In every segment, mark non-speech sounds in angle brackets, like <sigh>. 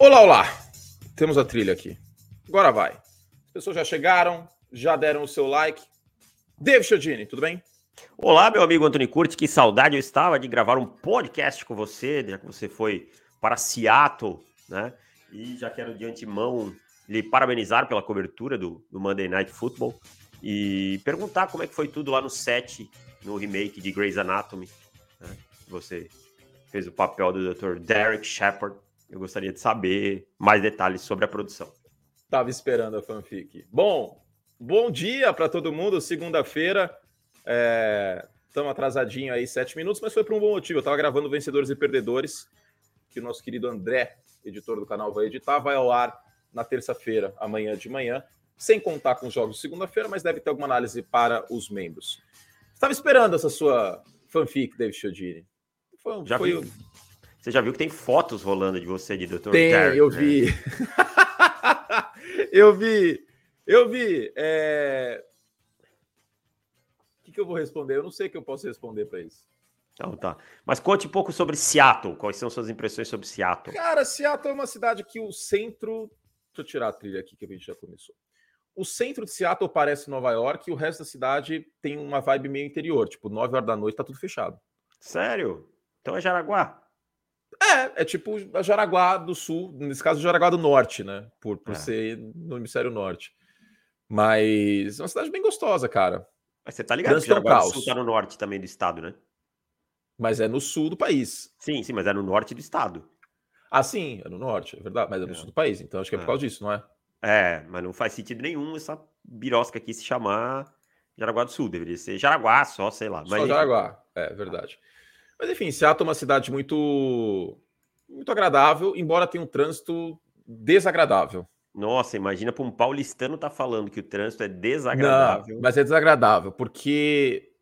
Olá, olá! Temos a trilha aqui. Agora vai. As pessoas já chegaram, já deram o seu like. David Chiodini, tudo bem? Olá, meu amigo Antônio Curti, que saudade eu estava de gravar um podcast com você, já que você foi para Seattle, né? E já quero de antemão lhe parabenizar pela cobertura do, do Monday Night Football e perguntar como é que foi tudo lá no set, no remake de Grey's Anatomy. Né? Você fez o papel do Dr. Derek Shepard. Eu gostaria de saber mais detalhes sobre a produção. Tava esperando a fanfic. Bom, bom dia para todo mundo. Segunda-feira. Estamos é... atrasadinho aí, sete minutos, mas foi por um bom motivo. Eu estava gravando Vencedores e Perdedores, que o nosso querido André, editor do canal, vai editar. Vai ao ar na terça-feira, amanhã de manhã, sem contar com os jogos de segunda-feira, mas deve ter alguma análise para os membros. Estava esperando essa sua fanfic, David Chiodini. Foi, já foi... você já viu que tem fotos rolando de você, de Dr. Tem, eu né? vi. <laughs> eu vi. Eu vi. É... O que, que eu vou responder? Eu não sei o que eu posso responder para isso. Então tá. Mas conte um pouco sobre Seattle. Quais são suas impressões sobre Seattle? Cara, Seattle é uma cidade que o centro. Deixa eu tirar a trilha aqui que a gente já começou. O centro de Seattle parece Nova York e o resto da cidade tem uma vibe meio interior. Tipo, 9 horas da noite tá tudo fechado. Sério? Então é Jaraguá? É, é tipo a Jaraguá do Sul, nesse caso Jaraguá do Norte, né? Por, por é. ser no hemisfério norte. Mas é uma cidade bem gostosa, cara. Mas você tá ligado Trânsito que Jaraguá do Sul tá no norte também do estado, né? Mas é no sul do país. Sim, sim, mas é no norte do estado. Ah, sim, é no norte, é verdade, mas é no é. sul do país, então acho que é, é por causa disso, não é? É, mas não faz sentido nenhum essa birosca aqui se chamar Jaraguá do Sul, deveria ser Jaraguá só, sei lá. Só mas, Jaraguá, é verdade. Mas enfim, Seattle é uma cidade muito, muito agradável, embora tenha um trânsito desagradável. Nossa, imagina para um paulistano tá falando que o trânsito é desagradável. Não, mas é desagradável, porque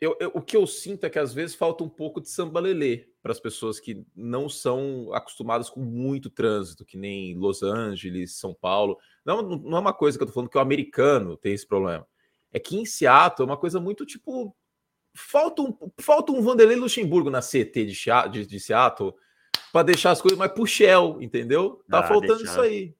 eu, eu, o que eu sinto é que às vezes falta um pouco de sambalelê para as pessoas que não são acostumadas com muito trânsito, que nem Los Angeles, São Paulo. Não, não é uma coisa que eu tô falando que o americano tem esse problema. É que em Seattle é uma coisa muito tipo falta um, falta um Vanderlei Luxemburgo na CT de, de, de Seattle para deixar as coisas mais pro Shell, entendeu? Tá ah, faltando deixar, isso aí.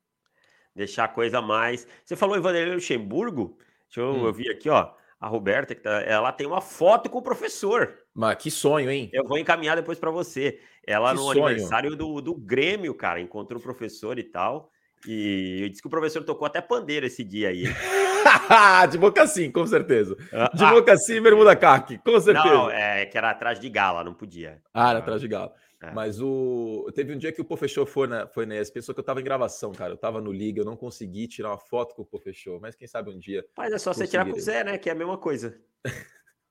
Deixar a coisa mais. Você falou em Vanderlei Luxemburgo? Deixa eu, hum. eu vi aqui, ó. A Roberta, tá, ela tem uma foto com o professor. Mas que sonho, hein? Eu vou encaminhar depois para você. Ela que no sonho. aniversário do, do Grêmio, cara, encontrou o professor e tal. E disse que o professor tocou até pandeiro esse dia aí. <laughs> <laughs> de boca sim, com certeza. Ah, de boca sim, bermuda caque, com certeza. Não, é que era atrás de gala, não podia. Ah, era atrás de gala. É. Mas o. Teve um dia que o Pofechou foi na, foi na ESP, só que eu tava em gravação, cara. Eu tava no Liga, eu não consegui tirar uma foto com o Pofechou, mas quem sabe um dia. Mas é só você tirar com o Zé, né? Que é a mesma coisa.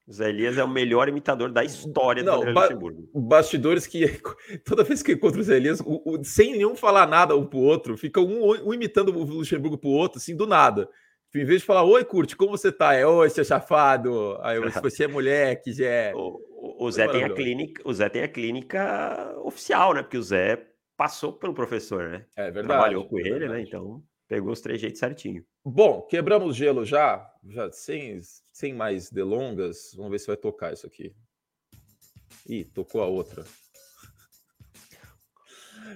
O <laughs> Zé Elias é o melhor imitador da história não, do ba Luxemburgo. Bastidores que <laughs> toda vez que encontro o Zé Elias, o, o, sem nenhum falar nada um pro outro, fica um, um imitando o Luxemburgo pro outro, assim, do nada. Em vez de falar, oi, Curte, como você tá? É, oi, seu chafado. Aí, <laughs> se você é mulher, que já é. O, o Zé tem a clínica, o Zé tem a clínica oficial, né? Porque o Zé passou pelo professor, né? É verdade. Trabalhou com é ele, né? verdade. Então pegou os três jeitos certinho. Bom, quebramos gelo já, já sem, sem mais delongas. Vamos ver se vai tocar isso aqui. Ih, tocou a outra.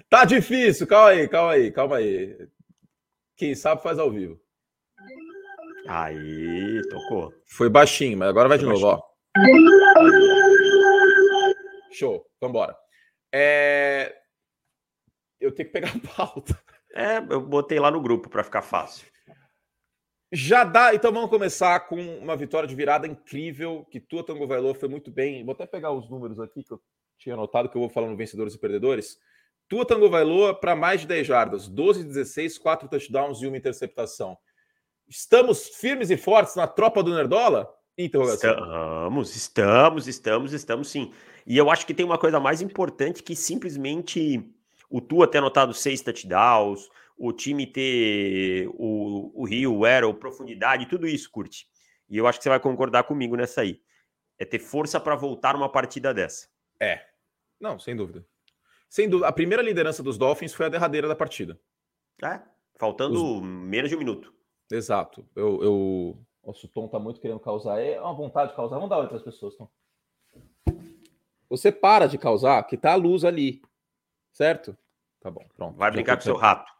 Tá difícil, calma aí, calma aí, calma aí. Quem sabe faz ao vivo. Aí, tocou. Foi baixinho, mas agora vai Foi de baixinho. novo, ó. Show, vambora. É... Eu tenho que pegar a pauta. É, eu botei lá no grupo para ficar fácil. Já dá, então vamos começar com uma vitória de virada incrível, que Tua Tango Valor foi muito bem. Vou até pegar os números aqui que eu tinha anotado, que eu vou falar no vencedores e perdedores. Tua Tango Valor para mais de 10 jardas, 12 16, 4 touchdowns e uma interceptação. Estamos firmes e fortes na tropa do Nerdola? Interrogação. Estamos, estamos, estamos, estamos sim. E eu acho que tem uma coisa mais importante que simplesmente o Tua ter anotado seis touchdowns, o time ter o, o Rio, o Arrow, profundidade, tudo isso, curte. E eu acho que você vai concordar comigo nessa aí. É ter força para voltar uma partida dessa. É. Não, sem dúvida. Sem dúvida. A primeira liderança dos Dolphins foi a derradeira da partida. É, faltando Os... menos de um minuto. Exato. Eu, eu... Nossa, o Tom tá muito querendo causar. É uma vontade de causar. Vamos dar outras pessoas, Tom. Você para de causar, que tá a luz ali. Certo? Tá bom, pronto. Vai brincar com seu rato.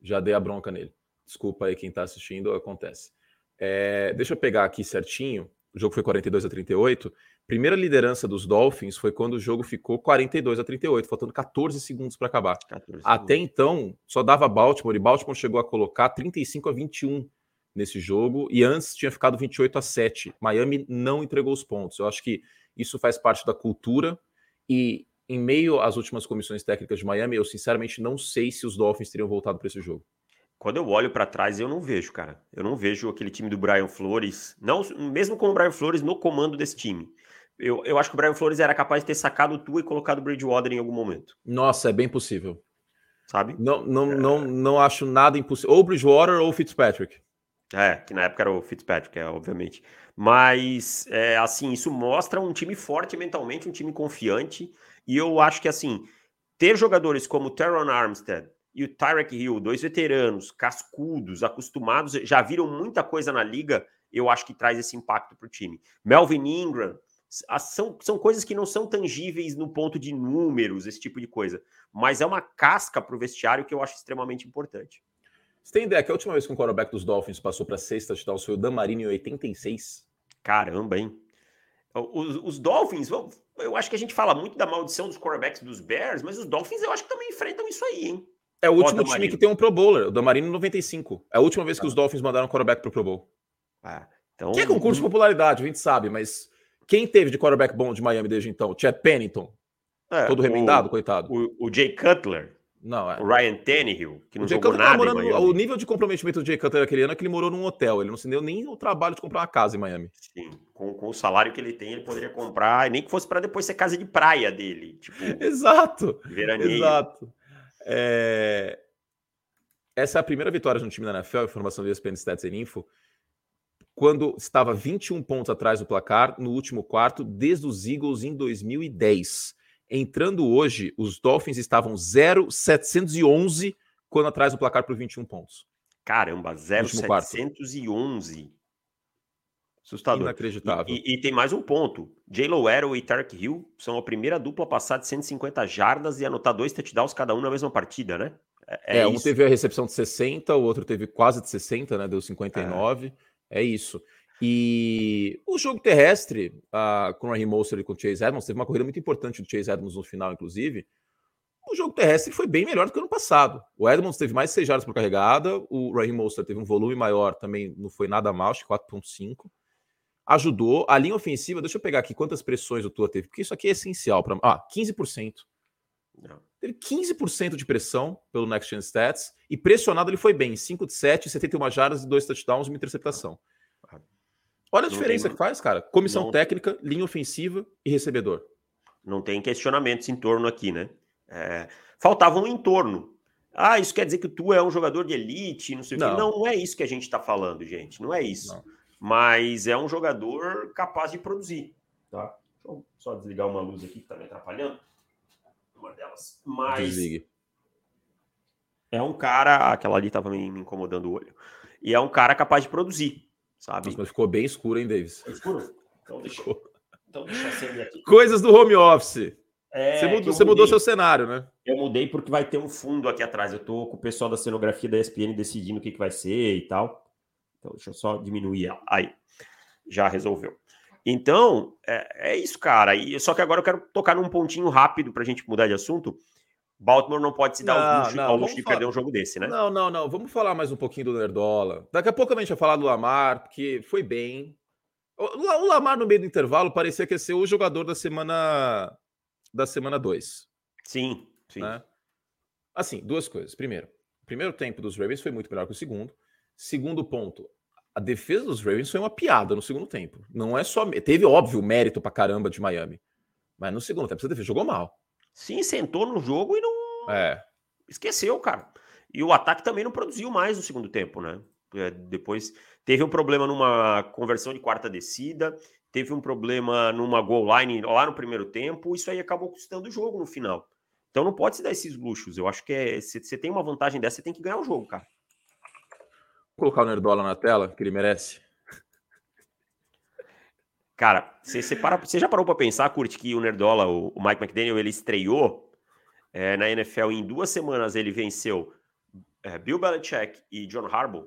Já dei a bronca nele. Desculpa aí quem está assistindo, acontece. É, deixa eu pegar aqui certinho. O jogo foi 42 a 38. Primeira liderança dos Dolphins foi quando o jogo ficou 42 a 38, faltando 14 segundos para acabar. 14 Até então, só dava Baltimore e Baltimore chegou a colocar 35 a 21 nesse jogo e antes tinha ficado 28 a 7. Miami não entregou os pontos. Eu acho que isso faz parte da cultura e em meio às últimas comissões técnicas de Miami, eu sinceramente não sei se os Dolphins teriam voltado para esse jogo. Quando eu olho para trás, eu não vejo, cara. Eu não vejo aquele time do Brian Flores, não, mesmo com o Brian Flores no comando desse time. Eu, eu acho que o Brian Flores era capaz de ter sacado o Tu e colocado o Bridgewater em algum momento. Nossa, é bem possível. Sabe? Não, não, é... não, não acho nada impossível. Ou Bridgewater ou Fitzpatrick. É, que na época era o Fitzpatrick, é, obviamente. Mas, é, assim, isso mostra um time forte mentalmente, um time confiante. E eu acho que, assim, ter jogadores como o Teron Armstead e o Tyrek Hill, dois veteranos, cascudos, acostumados, já viram muita coisa na liga, eu acho que traz esse impacto para o time. Melvin Ingram, são, são coisas que não são tangíveis no ponto de números, esse tipo de coisa. Mas é uma casca para o vestiário que eu acho extremamente importante. Você tem ideia que a última vez que um quarterback dos Dolphins passou para sexta touchdowns foi o Dan Marino em 86? Caramba, hein? Os, os, Dolphins, eu acho que a gente fala muito da maldição dos quarterbacks dos Bears, mas os Dolphins eu acho que também enfrentam isso aí, hein? É o último time que tem um Pro Bowler, o Damarino 95. É a última vez que os Dolphins mandaram um quarterback pro Pro Bowl. Ah, então... Que é concurso de popularidade, a gente sabe, mas quem teve de quarterback bom de Miami desde então? Chad Pennington. É, Todo remendado, o, coitado. O, o Jay Cutler. Não, é. O Ryan Tannehill, que não o jogou nada morando, O nível de comprometimento do Jay Cutler aquele ano é que ele morou num hotel. Ele não se deu nem o trabalho de comprar uma casa em Miami. Sim, com, com o salário que ele tem, ele poderia comprar, nem que fosse para depois ser casa de praia dele. Tipo, <laughs> exato, veraneio. exato. É... Essa é a primeira vitória de um time da NFL, informação do ESPN Stats and Info, quando estava 21 pontos atrás do placar no último quarto, desde os Eagles em 2010. Entrando hoje, os Dolphins estavam 0,711 quando atrás do placar por 21 pontos. Caramba, 0,711. Assustador. Inacreditável. E, e, e, tem mais um ponto. J.Lo Arrow e Tark Hill são a primeira dupla a passar de 150 jardas e anotar dois touchdowns cada um na mesma partida, né? É, é, é um teve a recepção de 60, o outro teve quase de 60, né? Deu 59. É, é isso. E o jogo terrestre, uh, com o Raheem Mostert e com o Chase Edmonds, teve uma corrida muito importante do Chase Edmonds no final, inclusive. O jogo terrestre foi bem melhor do que ano passado. O Edmonds teve mais 6 jardas por carregada, o Raheem Mostert teve um volume maior, também não foi nada mal, acho que 4.5. Ajudou. A linha ofensiva, deixa eu pegar aqui quantas pressões o Tua teve, porque isso aqui é essencial para. Ah, 15%. Teve 15% de pressão pelo Next Gen Stats e pressionado ele foi bem, 5 de 7, 71 jardas, 2 touchdowns e uma interceptação. Olha a não diferença tem... que faz, cara. Comissão não... técnica, linha ofensiva e recebedor. Não tem questionamentos em torno aqui, né? É... Faltava um entorno. Ah, isso quer dizer que tu é um jogador de elite, não sei não. o quê. Não, não é isso que a gente está falando, gente. Não é isso. Não. Mas é um jogador capaz de produzir. Tá? Deixa eu só desligar uma luz aqui que está me atrapalhando. Uma delas. Mas. Desligue. É um cara. Aquela ali estava me incomodando o olho. E é um cara capaz de produzir sabe? Nossa, mas ficou bem escuro, hein, Davis? escuro? Então deixa, então deixa aqui. Coisas do home office. É, você mudou, você mudou seu cenário, né? Eu mudei porque vai ter um fundo aqui atrás. Eu tô com o pessoal da cenografia da ESPN decidindo o que, que vai ser e tal. Então, deixa eu só diminuir ela. Aí, já resolveu. Então, é, é isso, cara. E, só que agora eu quero tocar num pontinho rápido para a gente mudar de assunto. Baltimore não pode se dar não, o luxo, não, ao luxo de perder um jogo desse, né? Não, não, não. Vamos falar mais um pouquinho do Nerdola. Daqui a pouco a gente vai falar do Lamar, porque foi bem. O Lamar, no meio do intervalo, parecia que ia ser o jogador da semana da semana 2. Sim, sim. Né? Assim, duas coisas. Primeiro, o primeiro tempo dos Ravens foi muito melhor que o segundo. Segundo ponto, a defesa dos Ravens foi uma piada no segundo tempo. Não é só. Teve, óbvio, mérito pra caramba de Miami. Mas no segundo tempo, a defesa jogou mal. Sim, sentou no jogo e não. É. Esqueceu, cara. E o ataque também não produziu mais no segundo tempo, né? É, depois teve um problema numa conversão de quarta descida, teve um problema numa goal line lá no primeiro tempo, isso aí acabou custando o jogo no final. Então não pode se dar esses luxos. Eu acho que é, se você tem uma vantagem dessa, você tem que ganhar o jogo, cara. Colocar o Nerdola na tela, que ele merece. Cara, você, você, para, você já parou para pensar, Kurt, que o Nerdola, o, o Mike McDaniel, ele estreou é, na NFL em duas semanas ele venceu é, Bill Belichick e John Harbaugh.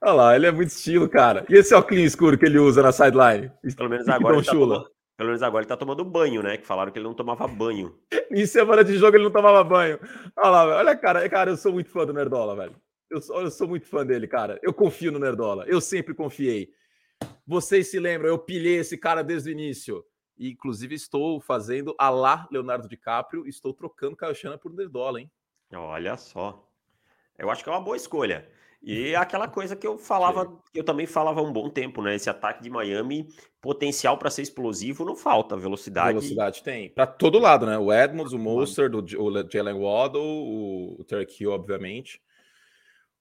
Olha lá, ele é muito estilo, cara. E esse óculos escuro que ele usa na sideline? Pelo menos <laughs> agora ele tá tomando, pelo menos agora ele tá tomando banho, né? Que falaram que ele não tomava banho. <laughs> em semana de jogo ele não tomava banho. Olha lá, olha, cara, cara, eu sou muito fã do Nerdola, velho. Eu sou, eu sou muito fã dele, cara. Eu confio no Nerdola. Eu sempre confiei. Vocês se lembram, eu pilhei esse cara desde o início. E, inclusive, estou fazendo a lá Leonardo DiCaprio. Estou trocando Caio Shana por Nerdola, hein? Olha só. Eu acho que é uma boa escolha. E é aquela coisa que eu <laughs> falava, que eu também falava há um bom tempo, né? Esse ataque de Miami, potencial para ser explosivo, não falta. Velocidade. Velocidade tem. Para todo lado, né? O Edmonds, o Mostert, o Jalen Waddle, o, o Turkey, obviamente.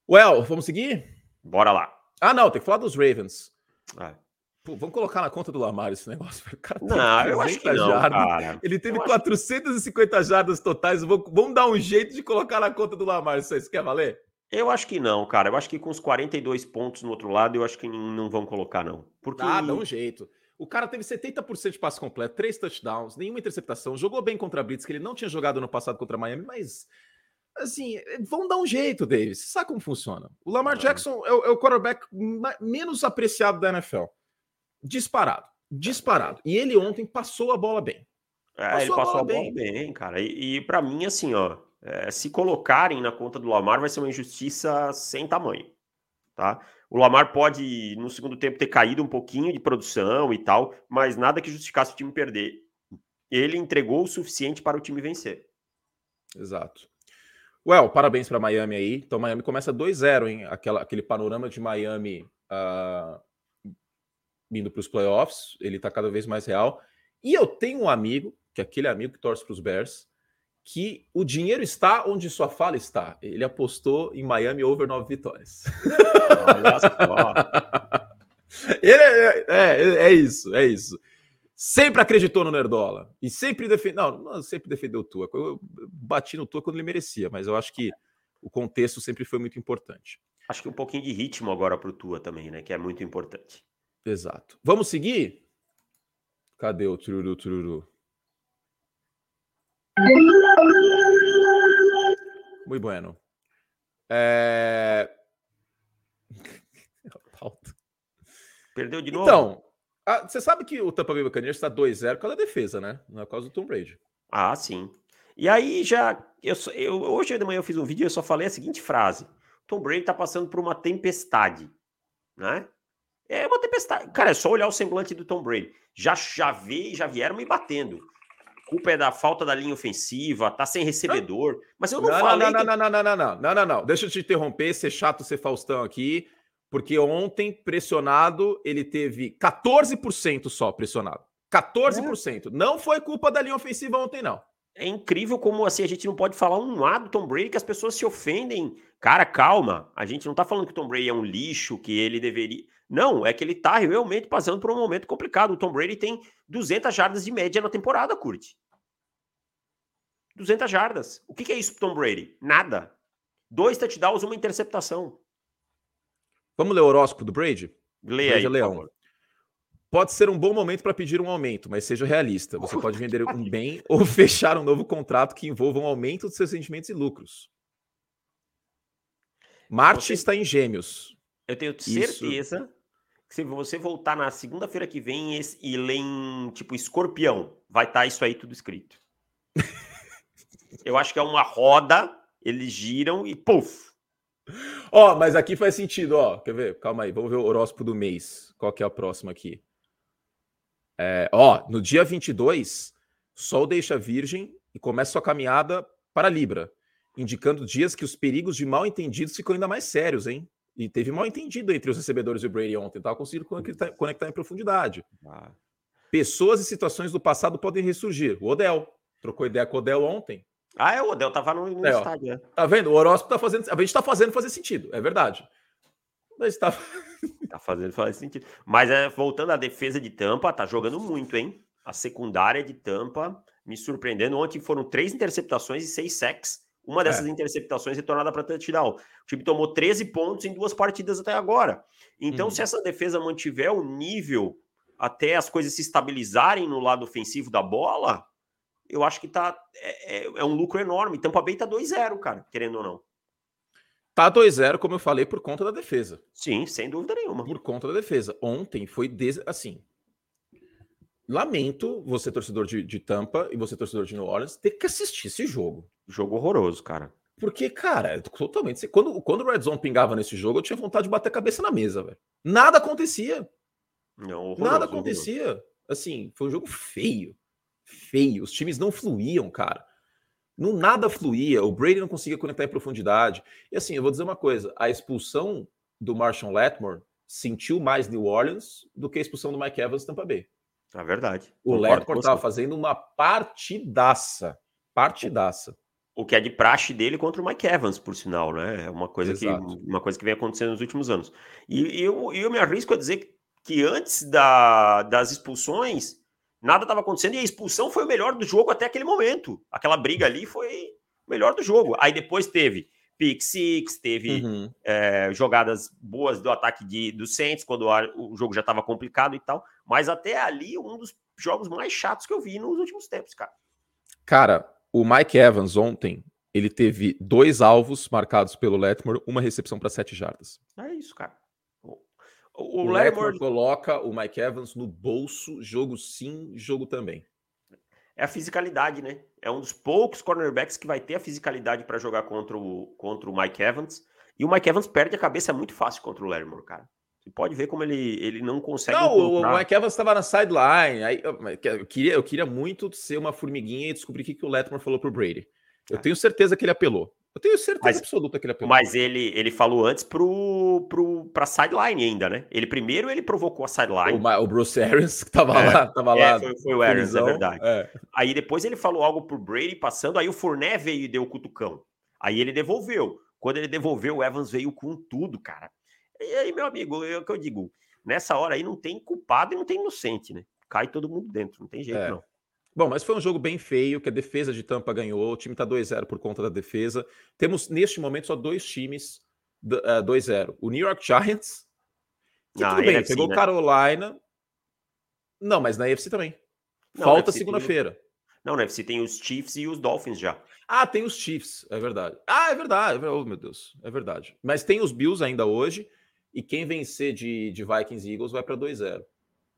Well, vamos seguir? Bora lá. Ah, não, tem que falar dos Ravens. É. Pô, vamos colocar na conta do Lamar esse negócio. O cara não, eu acho que não. Ele teve eu 450 acho... jardas totais. Vamos dar um jeito de colocar na conta do Lamar. Isso, isso quer valer? Eu acho que não, cara. Eu acho que com os 42 pontos no outro lado, eu acho que não vão colocar, não. Porque... Ah, dá um jeito. O cara teve 70% de passe completo, três touchdowns, nenhuma interceptação, jogou bem contra a Blitz, que ele não tinha jogado no passado contra a Miami, mas assim, vão dar um jeito, Davis. Você sabe como funciona. O Lamar Jackson é o, é o quarterback menos apreciado da NFL. Disparado. Disparado. E ele ontem passou a bola bem. É, passou ele passou a bola, a bola bem. bem. cara. E, e para mim, assim, ó, é, se colocarem na conta do Lamar vai ser uma injustiça sem tamanho, tá? O Lamar pode, no segundo tempo, ter caído um pouquinho de produção e tal, mas nada que justificasse o time perder. Ele entregou o suficiente para o time vencer. Exato. Well, parabéns para Miami aí. Então, Miami começa 2-0, hein? Aquela, aquele panorama de Miami uh, indo para os playoffs, ele está cada vez mais real. E eu tenho um amigo, que é aquele amigo que torce para os Bears, que o dinheiro está onde sua fala está. Ele apostou em Miami over nove vitórias. Olha só. <laughs> Ele é, é, é, isso, é isso. Sempre acreditou no Nerdola e sempre defendeu. Não, não, sempre defendeu o Tua. Eu bati no Tua quando ele merecia, mas eu acho que o contexto sempre foi muito importante. Acho que um pouquinho de ritmo agora para o Tua também, né? Que é muito importante. Exato. Vamos seguir? Cadê o Tururu Tururu? Muito bueno. É... <laughs> Perdeu de novo? Então, ah, você sabe que o Tampa Bay Buccaneers está 2-0 por causa da defesa, né? Não é por causa do Tom Brady. Ah, sim. E aí já. Eu, eu, hoje de manhã eu fiz um vídeo e eu só falei a seguinte frase: Tom Brady está passando por uma tempestade. Né? É uma tempestade. Cara, é só olhar o semblante do Tom Brady. Já, já, vi, já vieram me batendo. Culpa é da falta da linha ofensiva, tá sem recebedor. Mas eu não, não falei. Não, não, que... não, não, não, não, não, não, não, não. Deixa eu te interromper, ser chato, ser Faustão aqui. Porque ontem, pressionado, ele teve 14% só pressionado. 14%. É. Não foi culpa da linha ofensiva ontem, não. É incrível como assim a gente não pode falar um lado do Tom Brady que as pessoas se ofendem. Cara, calma. A gente não tá falando que o Tom Brady é um lixo, que ele deveria. Não, é que ele tá realmente passando por um momento complicado. O Tom Brady tem 200 jardas de média na temporada, curte. 200 jardas. O que, que é isso pro Tom Brady? Nada. Dois touchdowns, uma interceptação. Vamos ler o horóscopo do Brady? Leia aí, Leão. Pode ser um bom momento para pedir um aumento, mas seja realista. Você pode vender <laughs> um bem ou fechar um novo contrato que envolva um aumento dos seus rendimentos e lucros. Marte Você... está em gêmeos. Eu tenho certeza Isso. que se você voltar na segunda-feira que vem e ler em, tipo, escorpião, vai estar tá isso aí tudo escrito. <laughs> Eu acho que é uma roda, eles giram e puf! Ó, mas aqui faz sentido, ó. Quer ver? Calma aí, vamos ver o horóscopo do mês. Qual que é a próxima aqui? É, ó, no dia 22, Sol deixa Virgem e começa sua caminhada para Libra, indicando dias que os perigos de mal entendidos ficam ainda mais sérios, hein? E teve mal entendido entre os recebedores e o Brady ontem, tava conseguindo conectar, conectar em profundidade. Ah. Pessoas e situações do passado podem ressurgir. O Odell trocou ideia com o Odell ontem. Ah, é, o Odell tava no, no é, estádio. É. Tá vendo? O horóscopo tá fazendo. A gente tá fazendo fazer sentido, é verdade. Mas tá. <laughs> tá fazendo fazer sentido. Mas é, voltando à defesa de Tampa, tá jogando muito, hein? A secundária de Tampa me surpreendendo. Ontem foram três interceptações e seis sacks. Uma é. dessas é. interceptações retornada para touchdown. O time tomou 13 pontos em duas partidas até agora. Então, uhum. se essa defesa mantiver o nível até as coisas se estabilizarem no lado ofensivo da bola, eu acho que tá é, é, é um lucro enorme. Tampa Bay tá 2-0, cara, querendo ou não. Tá 2-0, como eu falei, por conta da defesa. Sim, sem dúvida nenhuma. Por conta da defesa. Ontem foi des... assim. Lamento você, torcedor de, de Tampa, e você, torcedor de New Orleans, ter que assistir esse jogo. Jogo horroroso, cara. Porque, cara, totalmente. Quando, quando o Red Zone pingava nesse jogo, eu tinha vontade de bater a cabeça na mesa, velho. Nada acontecia. Não, Nada acontecia. Horroroso. Assim, foi um jogo feio. Feio. Os times não fluíam, cara. Não nada fluía. O Brady não conseguia conectar em profundidade. E assim, eu vou dizer uma coisa: a expulsão do Marshall Letmore sentiu mais New Orleans do que a expulsão do Mike Evans Tampa Bay. É verdade. O Letmore estava fazendo uma partidaça. Partidaça. O que é de praxe dele contra o Mike Evans, por sinal, né? É uma coisa, que, uma coisa que vem acontecendo nos últimos anos. E, e eu, eu me arrisco a dizer que, que antes da, das expulsões, nada estava acontecendo e a expulsão foi o melhor do jogo até aquele momento. Aquela briga ali foi o melhor do jogo. Aí depois teve pick six, teve uhum. é, jogadas boas do ataque de, do Saints, quando o jogo já estava complicado e tal. Mas até ali, um dos jogos mais chatos que eu vi nos últimos tempos, cara. Cara, o Mike Evans ontem, ele teve dois alvos marcados pelo Letmore, uma recepção para sete jardas. É isso, cara. O, o Lattimore coloca o Mike Evans no bolso, jogo sim, jogo também. É a fisicalidade, né? É um dos poucos cornerbacks que vai ter a fisicalidade para jogar contra o, contra o Mike Evans. E o Mike Evans perde a cabeça muito fácil contra o Lattimore, cara. Você pode ver como ele, ele não consegue. Não, encontrar... o Mike Evans estava na sideline. Aí, eu, queria, eu queria muito ser uma formiguinha e descobrir o que, que o Lattimore falou pro Brady. Eu é. tenho certeza que ele apelou. Eu tenho certeza mas, absoluta que ele apelou. Mas ele, ele falou antes pro, pro, pra sideline ainda, né? Ele primeiro ele provocou a sideline. O, o Bruce Arians, que tava é, lá. Tava é, lá foi, foi, o Arians, é verdade. É. Aí depois ele falou algo pro Brady passando, aí o Fournet veio e deu o cutucão. Aí ele devolveu. Quando ele devolveu, o Evans veio com tudo, cara. E aí, meu amigo, é o que eu digo. Nessa hora aí não tem culpado e não tem inocente, né? Cai todo mundo dentro, não tem jeito, é. não. Bom, mas foi um jogo bem feio, que a defesa de Tampa ganhou, o time está 2-0 por conta da defesa. Temos, neste momento, só dois times uh, eh, 2-0. O New York Giants, que ah, tudo bem, NFC, pegou né? Carolina. Não, mas na AFC também. Não, Falta segunda-feira. Não, na AFC tem os Chiefs e os Dolphins já. Ah, tem os Chiefs, é verdade. Ah, é verdade. Oh, meu Deus, é verdade. Mas tem os Bills ainda hoje, e quem vencer de, de Vikings e Eagles vai para 2-0.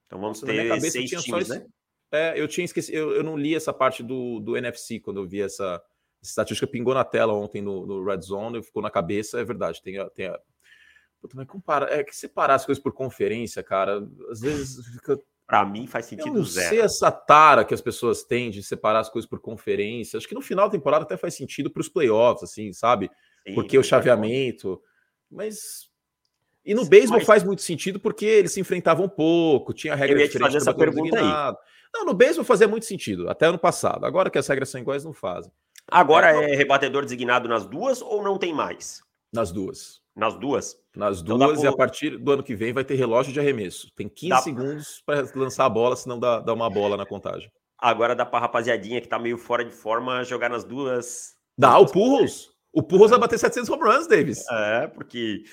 Então vamos ter na minha cabeça seis times, né? É, eu tinha esquecido, eu, eu, não li essa parte do, do NFC quando eu vi essa, essa estatística, pingou na tela ontem no, no Red Zone, ficou na cabeça, é verdade, tem a. Tem a... Puta, mas compara, é que separar as coisas por conferência, cara, às vezes fica. Para mim faz sentido eu não zero. sei essa tara que as pessoas têm de separar as coisas por conferência. Acho que no final da temporada até faz sentido para os playoffs, assim, sabe? Sim, porque o chaveamento. Mas e no beisebol mas... faz muito sentido porque eles se enfrentavam pouco, tinha regra diferente. Fazer essa pergunta aí. Não, no beisebol fazia muito sentido, até ano passado. Agora que as regras são iguais, não fazem. Agora é, é rebatedor designado nas duas ou não tem mais? Nas duas. Nas duas? Nas então duas, e a partir do ano que vem vai ter relógio de arremesso. Tem 15 dá... segundos para lançar a bola, senão dá, dá uma bola na contagem. Agora dá para rapaziadinha que tá meio fora de forma jogar nas duas. Dá, o Purros. O Purros vai bater 700 home runs, Davis. É, porque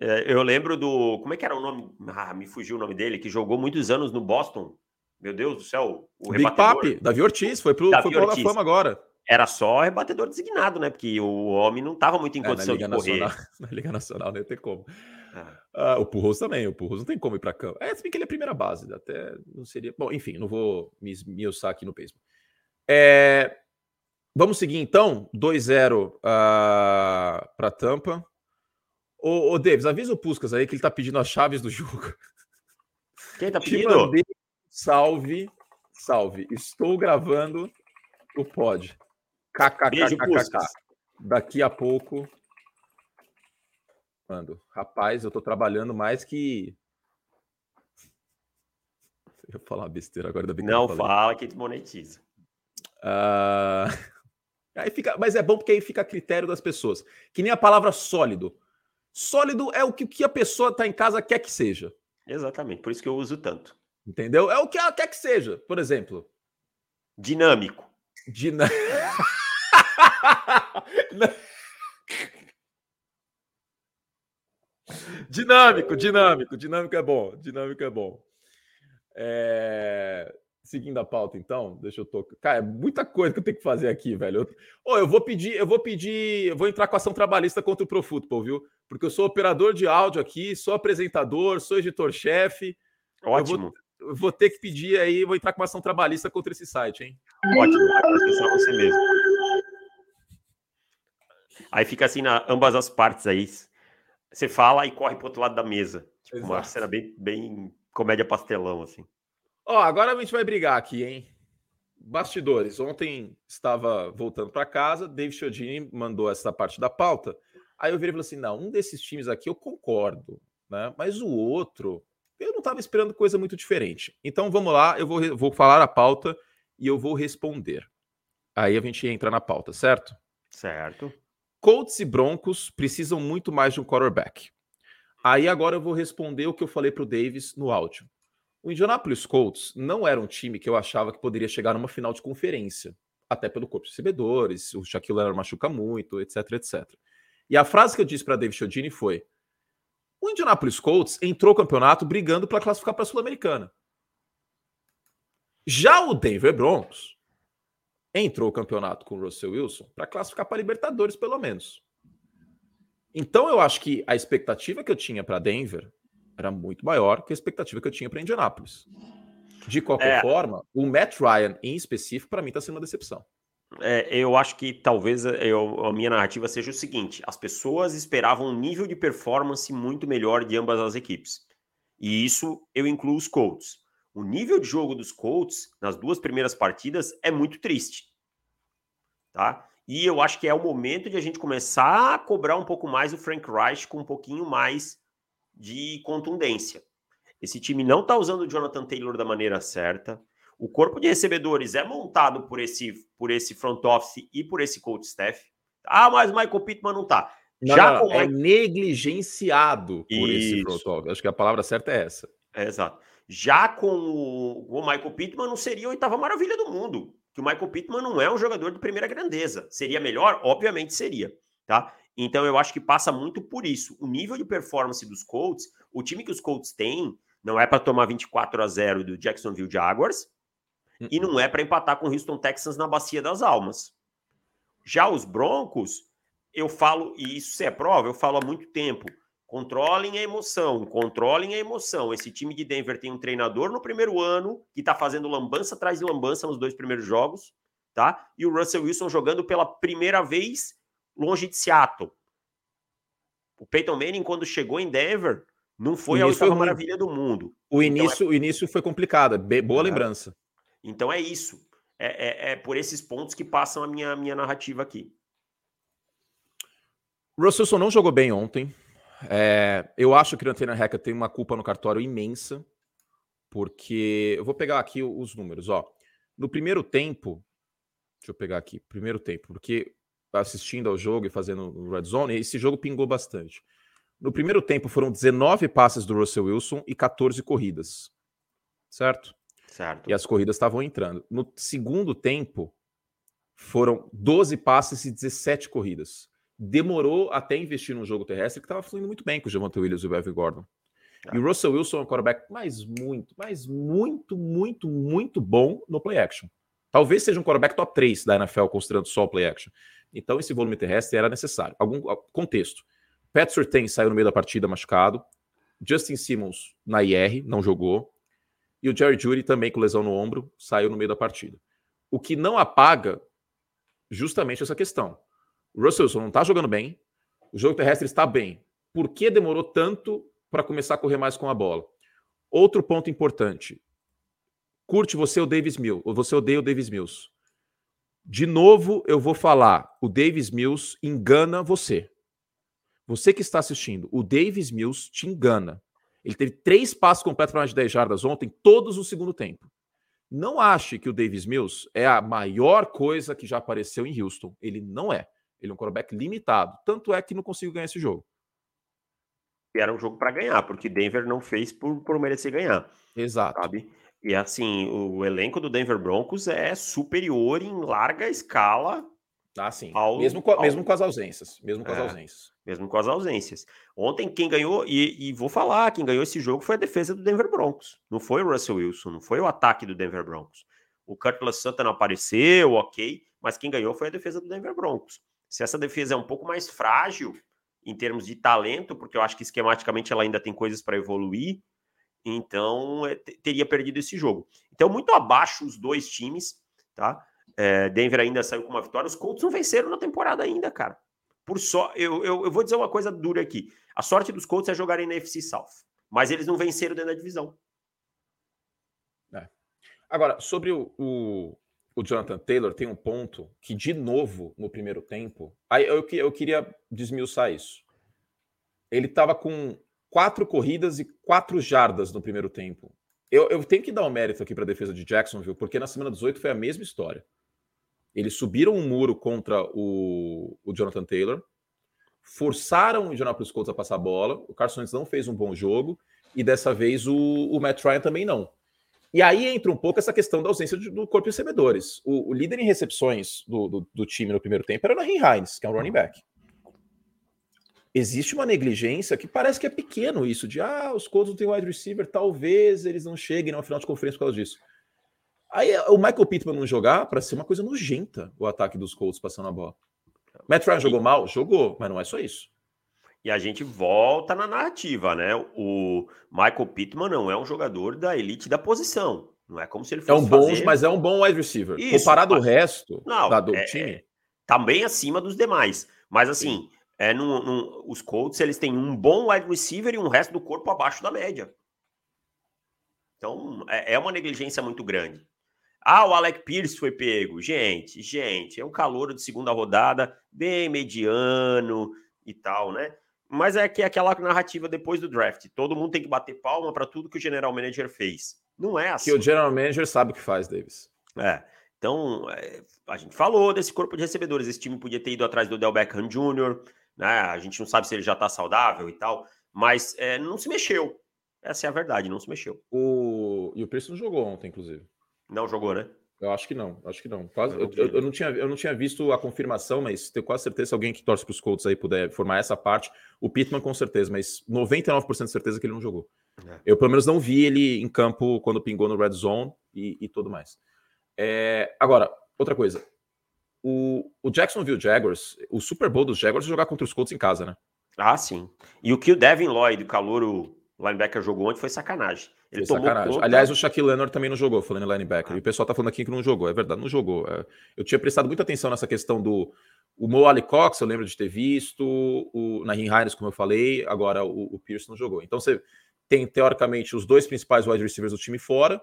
é, eu lembro do. Como é que era o nome? Ah, me fugiu o nome dele, que jogou muitos anos no Boston. Meu Deus do céu. O Big Papi, Davi Ortiz, foi pro, Davi foi pro Fama agora. Era só rebatedor designado, né? Porque o homem não estava muito em condição é, de correr. Nacional, <laughs> na Liga Nacional não ia ter como. Ah. Ah, o Purros também, o Purros não tem como ir para campo. É, se bem que ele é primeira base, até não seria. Bom, enfim, não vou me esmiuçar aqui no peso. É... Vamos seguir então, 2-0 uh, para Tampa. Ô, ô Davis, avisa o Puscas aí que ele tá pedindo as chaves do jogo. Quem tá <laughs> pedindo? Salve, salve. Estou gravando o pod. KKKKK. Daqui a pouco. Mando. Rapaz, eu tô trabalhando mais que. Eu ia falar besteira agora da Não fala que desmonetiza. Uh... Aí fica, mas é bom porque aí fica a critério das pessoas. Que nem a palavra sólido. Sólido é o que, que a pessoa está em casa quer que seja. Exatamente, por isso que eu uso tanto. Entendeu? É o que ela quer que seja. Por exemplo, dinâmico. <laughs> Dinâmico, dinâmico, dinâmico é bom, dinâmico é bom. É... seguindo a pauta, então, deixa eu tocar. Cara, é muita coisa que eu tenho que fazer aqui, velho. Eu, oh, eu vou pedir, eu vou pedir, eu vou entrar com ação trabalhista contra o Pro Football, viu? Porque eu sou operador de áudio aqui, sou apresentador, sou editor-chefe. Ótimo. Eu vou, eu vou, ter que pedir aí, vou entrar com uma ação trabalhista contra esse site, hein? Ótimo, vai processar você mesmo. Aí fica assim na ambas as partes aí. Você fala e corre pro outro lado da mesa. Tipo, Exato. uma cena bem, bem comédia pastelão, assim. Ó, agora a gente vai brigar aqui, hein? Bastidores. Ontem estava voltando para casa, David Chiodini mandou essa parte da pauta. Aí eu virei e falei assim: não, um desses times aqui eu concordo, né? Mas o outro, eu não estava esperando coisa muito diferente. Então vamos lá, eu vou, vou falar a pauta e eu vou responder. Aí a gente entra na pauta, certo? Certo. Colts e Broncos precisam muito mais de um quarterback. Aí agora eu vou responder o que eu falei para o Davis no áudio. O Indianapolis Colts não era um time que eu achava que poderia chegar numa final de conferência, até pelo corpo de recebedores, o Shaquille Leonard machuca muito, etc, etc. E a frase que eu disse para David Chodini foi: o Indianapolis Colts entrou no campeonato brigando para classificar para a Sul-Americana. Já o Denver Broncos entrou no campeonato com o Russell Wilson para classificar para a Libertadores, pelo menos. Então eu acho que a expectativa que eu tinha para Denver era muito maior que a expectativa que eu tinha para Indianápolis. De qualquer é. forma, o Matt Ryan em específico, para mim, está sendo uma decepção. É, eu acho que talvez eu, a minha narrativa seja o seguinte: as pessoas esperavam um nível de performance muito melhor de ambas as equipes. E isso eu incluo os Colts. O nível de jogo dos Colts nas duas primeiras partidas é muito triste. Tá? E eu acho que é o momento de a gente começar a cobrar um pouco mais o Frank Reich com um pouquinho mais de contundência. Esse time não está usando o Jonathan Taylor da maneira certa. O corpo de recebedores é montado por esse, por esse front office e por esse coach staff. Ah, mas o Michael Pittman não está. Já não, é negligenciado por Isso. esse front office. Acho que a palavra certa é essa. É, exato. Já com o, o Michael Pittman não seria a oitava maravilha do mundo. Que o Michael Pittman não é um jogador de primeira grandeza. Seria melhor? Obviamente seria. Tá? Então eu acho que passa muito por isso. O nível de performance dos Colts, o time que os Colts têm, não é para tomar 24 a 0 do Jacksonville Jaguars. E não é para empatar com o Houston Texans na Bacia das Almas. Já os Broncos, eu falo, e isso se é prova, eu falo há muito tempo. Controlem a emoção, controlem a emoção. Esse time de Denver tem um treinador no primeiro ano que está fazendo lambança atrás de lambança nos dois primeiros jogos, tá? E o Russell Wilson jogando pela primeira vez longe de Seattle. O Peyton Manning, quando chegou em Denver, não foi a oitava maravilha do mundo. O então, início, é... o início foi complicado, boa lembrança. Então é isso. É, é, é, por esses pontos que passam a minha, minha narrativa aqui. Russell não jogou bem ontem. É, eu acho que o Antena Reca tem uma culpa no cartório imensa, porque eu vou pegar aqui os números. Ó, no primeiro tempo, deixa eu pegar aqui, primeiro tempo, porque assistindo ao jogo e fazendo o Red Zone, esse jogo pingou bastante. No primeiro tempo foram 19 passes do Russell Wilson e 14 corridas. Certo? Certo. E as corridas estavam entrando. No segundo tempo foram 12 passes e 17 corridas. Demorou até investir num jogo terrestre que estava fluindo muito bem com o Javante Williams e o Evan Gordon. E o Russell Wilson é um quarterback mais muito, mais muito, muito, muito bom no play action. Talvez seja um quarterback top 3 da NFL, considerando só o play action. Então, esse volume terrestre era necessário. Algum contexto. Pat Surtain saiu no meio da partida machucado. Justin Simmons na IR, não jogou. E o Jerry Judy também com lesão no ombro, saiu no meio da partida. O que não apaga justamente essa questão. O Russell Wilson não está jogando bem, o jogo terrestre está bem. Por que demorou tanto para começar a correr mais com a bola? Outro ponto importante. Curte você o Davis Mills, ou você odeia o Davis Mills. De novo, eu vou falar: o Davis Mills engana você. Você que está assistindo, o Davis Mills te engana. Ele teve três passos completos para mais de 10 jardas ontem, todos no segundo tempo. Não ache que o Davis Mills é a maior coisa que já apareceu em Houston. Ele não é. Ele é um quarterback limitado. Tanto é que não conseguiu ganhar esse jogo. Era um jogo para ganhar, porque Denver não fez por, por merecer ganhar. Exato. Sabe? E assim, o elenco do Denver Broncos é superior em larga escala Ah, sim. Ao, mesmo, com, ao... mesmo com as ausências. Mesmo com é, as ausências. Mesmo com as ausências. Ontem, quem ganhou, e, e, vou falar, quem ganhou esse jogo foi a defesa do Denver Broncos. Não foi o Russell Wilson, não foi o ataque do Denver Broncos. O Curtis Santa não apareceu, ok, mas quem ganhou foi a defesa do Denver Broncos. Se essa defesa é um pouco mais frágil em termos de talento, porque eu acho que esquematicamente ela ainda tem coisas para evoluir, então é, teria perdido esse jogo. Então, muito abaixo os dois times, tá? É, Denver ainda saiu com uma vitória. Os Colts não venceram na temporada ainda, cara. Por só, eu, eu, eu, vou dizer uma coisa dura aqui. A sorte dos Colts é jogarem na FC South, mas eles não venceram dentro da divisão. É. Agora, sobre o, o, o, Jonathan Taylor, tem um ponto que, de novo, no primeiro tempo, aí eu, eu queria desmiuçar isso. Ele estava com quatro corridas e quatro jardas no primeiro tempo. Eu, eu tenho que dar um mérito aqui para a defesa de Jacksonville, porque na semana 18 foi a mesma história. Eles subiram um muro contra o, o Jonathan Taylor, forçaram o Indianapolis Colts a passar a bola. O Carson Wentz não fez um bom jogo e dessa vez o, o Matt Ryan também não. E aí entra um pouco essa questão da ausência do corpo de recebedores. O, o líder em recepções do, do, do, time no primeiro tempo era o Nahin Hines, que é um running back. Existe uma negligência que parece que é pequeno isso, de ah, os Colts não têm wide receiver, talvez eles não cheguem no final de conferência por causa disso. Aí o Michael Pittman não jogar para ser uma coisa nojenta o ataque dos Colts passando a bola. Matt Ryan jogou mal? Jogou, mas não é só isso. E a gente volta na narrativa, né? O Michael Pittman não é um jogador da elite da posição. Não é como se ele fosse. É um bom, fazer... mas é um bom wide receiver. Isso, Comparado ao resto não, da, do é, time. É, também acima dos demais. Mas assim, é, no, no, os Colts eles têm um bom wide receiver e um resto do corpo abaixo da média. Então é, é uma negligência muito grande. Ah, o Alec Pierce foi pego. Gente, gente, é um calor de segunda rodada, bem mediano e tal, né? Mas é que é aquela narrativa depois do draft. Todo mundo tem que bater palma para tudo que o general manager fez. Não é assim. Que o general manager sabe o que faz, Davis. É. Então, é, a gente falou desse corpo de recebedores. Esse time podia ter ido atrás do Del Beckham Jr., né? A gente não sabe se ele já está saudável e tal, mas é, não se mexeu. Essa é a verdade, não se mexeu. O... E o Pierce não jogou ontem, inclusive. Não jogou, né? Eu acho que não, acho que não. Quase, eu, eu, eu, não tinha, eu não tinha visto a confirmação, mas tenho quase certeza se alguém que torce para os Colts aí puder formar essa parte. O Pittman com certeza, mas 99% de certeza que ele não jogou. É. Eu pelo menos não vi ele em campo quando pingou no Red Zone e, e tudo mais. É, agora, outra coisa. O, o Jacksonville Jaguars, o Super Bowl dos Jaguars é jogar contra os Colts em casa, né? Ah, sim. E o que o Devin Lloyd, o calouro linebacker, jogou ontem foi sacanagem. Ele tomou sacanagem. Conta... Aliás, o Shaquille Leonard também não jogou, falando em linebacker. Ah. E o pessoal tá falando aqui que não jogou. É verdade, não jogou. É... Eu tinha prestado muita atenção nessa questão do o Mo Ali Cox, eu lembro de ter visto, o Nahin Hines, como eu falei, agora o, o Pierce não jogou. Então você tem, teoricamente, os dois principais wide receivers do time fora.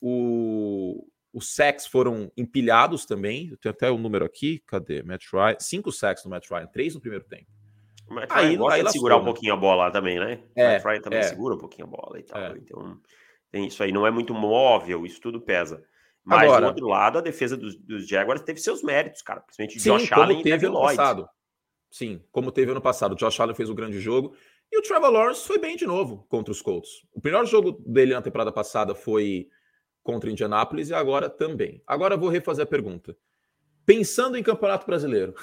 O, os sacks foram empilhados também. Eu tenho até o um número aqui. Cadê? Matt Ryan. Cinco sacks no Matt Ryan, três no primeiro tempo. O Matt aí, gosta aí de segurar um pouquinho a bola também, né? É, o Ryan também é. segura um pouquinho a bola e tal. É. Então, tem isso aí. Não é muito móvel, isso tudo pesa. Mas, Agora, do outro lado, a defesa dos, dos Jaguars teve seus méritos, cara. Principalmente sim, Josh Allen teve e ano Lloyd. passado. Sim, como teve ano passado. O Josh Allen fez um grande jogo. E o Trevor Lawrence foi bem de novo contra os Colts. O melhor jogo dele na temporada passada foi contra Indianápolis e agora também. Agora vou refazer a pergunta. Pensando em Campeonato Brasileiro,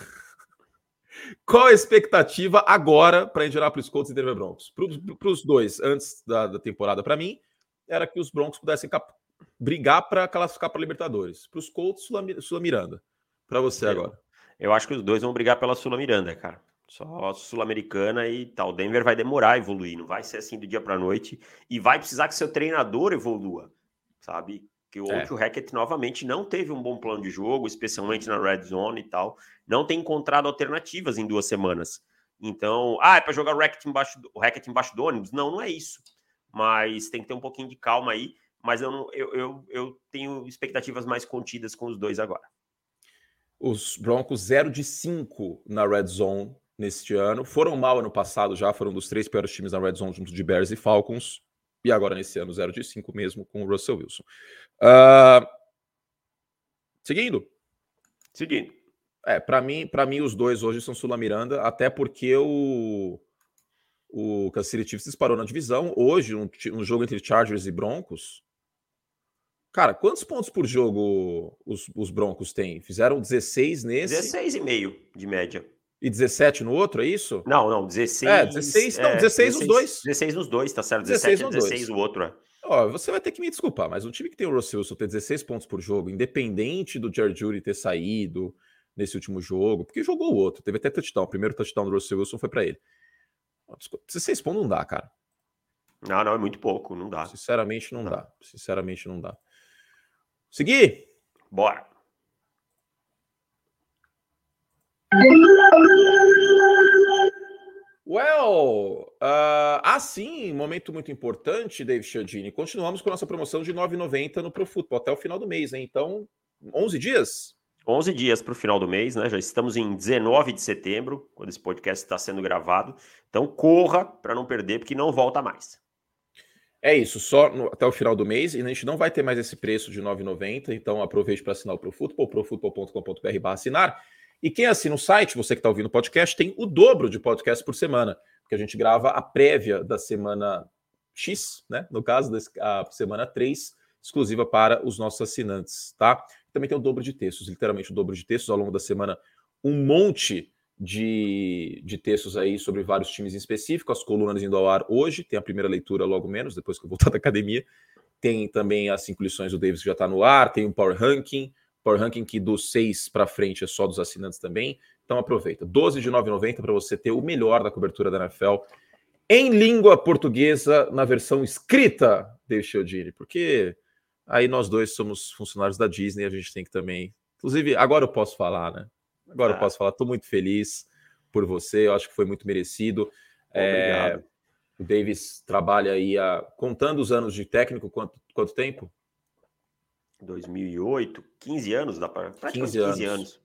qual a expectativa agora para Indianapolis Colts e Denver Broncos? Para os dois, antes da, da temporada, para mim, era que os Broncos pudessem brigar para classificar para Libertadores. Para os Colts, Sula Miranda. Para você eu, agora. Eu acho que os dois vão brigar pela Sula Miranda, cara. Só Sul-Americana e tal. Denver vai demorar a evoluir, não vai ser assim do dia para noite. E vai precisar que seu treinador evolua, sabe? Que o é. o Hackett novamente não teve um bom plano de jogo, especialmente na red zone e tal. Não tem encontrado alternativas em duas semanas. Então, ah, é para jogar o Hackett embaixo, do, o Hackett embaixo do ônibus? Não, não é isso. Mas tem que ter um pouquinho de calma aí. Mas eu, não, eu, eu, eu tenho expectativas mais contidas com os dois agora. Os Broncos 0 de 5 na red zone neste ano. Foram mal ano passado já, foram dos três piores times na red zone junto de Bears e Falcons. E agora nesse ano 0 de 5 mesmo com o Russell Wilson. Uh, seguindo. Seguindo. É, para mim, para mim os dois hoje são Sula Miranda, até porque o o Kansas City Chiefs disparou na divisão. Hoje, um, um jogo entre Chargers e Broncos, Cara, quantos pontos por jogo os, os Broncos têm? Fizeram 16 nesse. 16,5 de média. E 17 no outro, é isso? Não, não, 16. É, 16, não, 16, é, 16 nos dois. 16 nos dois, tá certo. 17 16 e 16 o outro, é. Ó, você vai ter que me desculpar, mas um time que tem o Russell Wilson ter 16 pontos por jogo, independente do Jared Judy ter saído nesse último jogo, porque jogou o outro, teve até touchdown. O primeiro touchdown do Russell Wilson foi para ele. 16 pontos não dá, cara. Não, não, é muito pouco, não dá. Sinceramente, não, não. dá. Sinceramente, não dá. Seguir? Bora. Well, uh, assim, momento muito importante, David Chiodini. Continuamos com a nossa promoção de 9,90 no Pro Football até o final do mês, hein? Então, 11 dias? 11 dias para o final do mês, né? Já estamos em 19 de setembro, quando esse podcast está sendo gravado. Então, corra para não perder, porque não volta mais. É isso, só no, até o final do mês, e a gente não vai ter mais esse preço de R$ 9,90, então aproveite para assinar o ProFootball, profutbol.com.br assinar. E quem assina o site, você que está ouvindo o podcast, tem o dobro de podcast por semana, porque a gente grava a prévia da semana X, né? No caso, a semana 3, exclusiva para os nossos assinantes, tá? Também tem o dobro de textos, literalmente o dobro de textos ao longo da semana, um monte de, de textos aí sobre vários times em específico, as colunas indo ao ar hoje, tem a primeira leitura logo menos, depois que eu voltar da academia, tem também as cinco lições do Davis que já está no ar, tem o Power Ranking, Power Ranking que dos seis para frente é só dos assinantes também, então aproveita, 12 de 9,90 para você ter o melhor da cobertura da NFL em língua portuguesa, na versão escrita, David Chiodini, porque aí nós dois somos funcionários da Disney, a gente tem que também, inclusive agora eu posso falar, né? Agora ah. eu posso falar, estou muito feliz por você, eu acho que foi muito merecido. É, o Davis trabalha aí, a, contando os anos de técnico, quanto, quanto tempo? 2008, 15 anos, dá para 15 anos. 15 anos.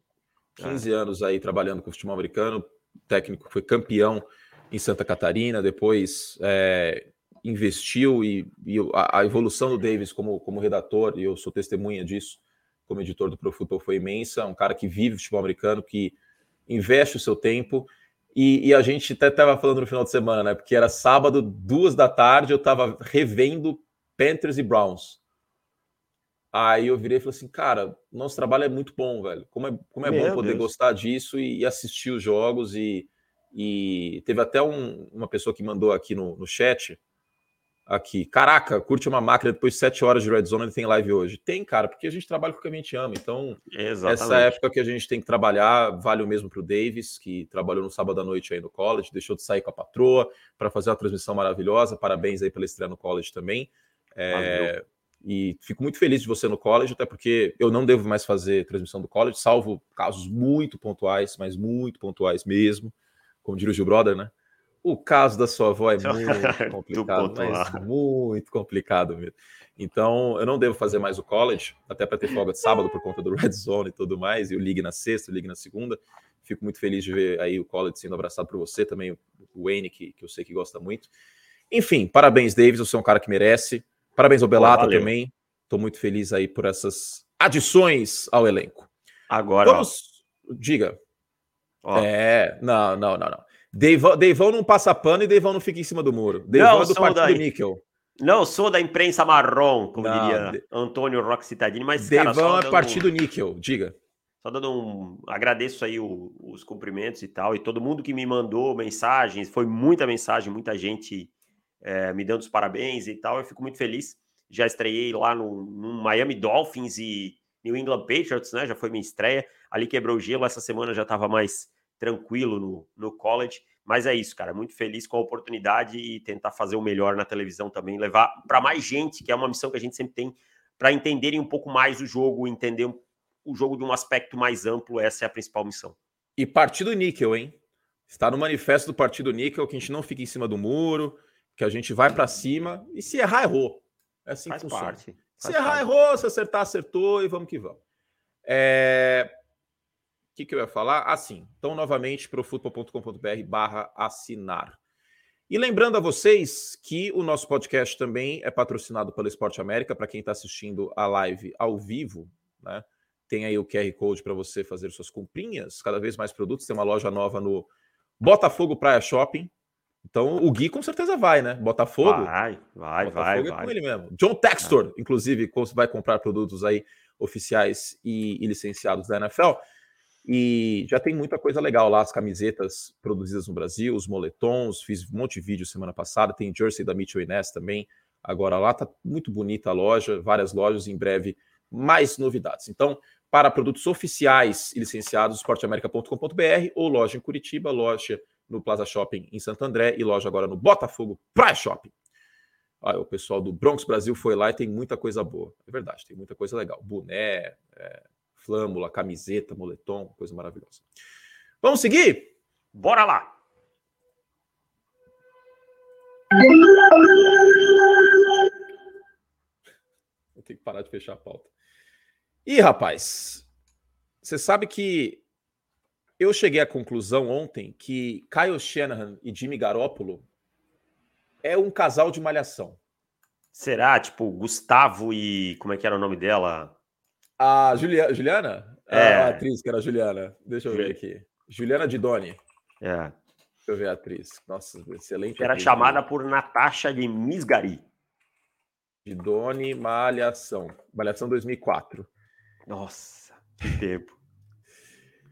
15 ah. anos aí trabalhando com o futebol americano, técnico foi campeão em Santa Catarina, depois é, investiu e, e a, a, evolução do Davis como, como redator, e eu sou testemunha disso, como editor do Pro Football foi imensa, um cara que vive futebol americano, que investe o seu tempo. E, e a gente até estava falando no final de semana, né? Porque era sábado, duas da tarde, eu estava revendo Panthers e Browns. Aí eu virei e falei assim, cara, nosso trabalho é muito bom, velho. Como é, como é bom poder Deus. gostar disso e, e, assistir os jogos. E, e teve até um, uma pessoa que mandou aqui no, no chat aqui. Caraca, curte uma máquina depois de sete horas de Red Zone, ele tem live hoje. Tem, cara, porque a gente trabalha com o que a gente ama. Então, Exatamente. essa época que a gente tem que trabalhar, vale o mesmo para o Davis, que trabalhou no sábado à noite aí no college, deixou de sair com a patroa para fazer uma transmissão maravilhosa. Parabéns aí pela estreia no college também. É, e fico muito feliz de você no college, até porque eu não devo mais fazer transmissão do college, salvo casos muito pontuais, mas muito pontuais mesmo, como diria o Gil Brother, né? O caso da sua avó é <laughs> muito complicado, mas muito complicado mesmo. Então, eu não devo fazer mais o college, até para ter folga de sábado por conta do <laughs> Red Zone e tudo mais, e o Ligue na sexta, o Ligue na segunda. Fico muito feliz de ver aí o college sendo abraçado por você, também o Wayne, que, que eu sei que gosta muito. Enfim, parabéns, Davis, você é um cara que merece. Parabéns ao Belata também. Estou muito feliz aí por essas adições ao elenco. Agora. Vamos. Ó. Diga. Ó. É, não, não, não, não. Deivão, Deivão não passa pano e Deivão não fica em cima do muro. Deivão não, é do partido da... níquel. Não sou da imprensa marrom, como não, diria de... Antônio Roque Citadini, mas Deivão cara, é partido um... níquel, diga. Só dando um. Agradeço aí o, os cumprimentos e tal, e todo mundo que me mandou mensagens, foi muita mensagem, muita gente é, me dando os parabéns e tal. Eu fico muito feliz. Já estreiei lá no, no Miami Dolphins e New England Patriots, né? Já foi minha estreia. Ali quebrou o gelo, essa semana já estava mais tranquilo no, no college. Mas é isso, cara. Muito feliz com a oportunidade e tentar fazer o melhor na televisão também, levar para mais gente, que é uma missão que a gente sempre tem, para entenderem um pouco mais o jogo, entender o jogo de um aspecto mais amplo. Essa é a principal missão. E partido níquel, hein? Está no manifesto do partido níquel que a gente não fica em cima do muro, que a gente vai para cima e se errar, errou. É assim faz que funciona. Parte, se errar, parte. errou, se acertar, acertou e vamos que vamos. É que, que eu ia falar? Assim, então, novamente, profutbol.com.br barra assinar. E lembrando a vocês que o nosso podcast também é patrocinado pela Esporte América, para quem está assistindo a live ao vivo, né? Tem aí o QR Code para você fazer suas comprinhas, cada vez mais produtos. Tem uma loja nova no Botafogo Praia Shopping. Então o Gui com certeza vai, né? Botafogo. Vai, vai, Botafogo vai, é vai. com ele mesmo. John Textor, é. inclusive, vai comprar produtos aí oficiais e, e, licenciados da NFL. E já tem muita coisa legal lá, as camisetas produzidas no Brasil, os moletons, fiz um monte de vídeo semana passada, tem jersey da Mitchell Inés também. Agora lá tá muito bonita a loja, várias lojas, em breve mais novidades. Então, para produtos oficiais e licenciados, esporteamerica.com.br ou loja em Curitiba, loja no Plaza Shopping em Santo André e loja agora no Botafogo Praia Shopping. Olha, o pessoal do Bronx Brasil foi lá e tem muita coisa boa. É verdade, tem muita coisa legal. Boné, é, flâmula, camiseta, moletom, coisa maravilhosa. Vamos seguir? Bora lá! Vou ter que parar de fechar a pauta. E, rapaz, você sabe que eu cheguei à conclusão ontem que Kyle Shanahan e Jimmy Garoppolo é um casal de malhação. Será? Tipo, Gustavo e. Como é que era o nome dela? A Julia... Juliana? É. A atriz que era a Juliana. Deixa eu ver aqui. Juliana Didoni. É. Deixa eu ver a atriz. Nossa, excelente. Era atriz, chamada né? por Natasha de Misgari. Didoni Malhação. Malhação 2004. Nossa, que tempo.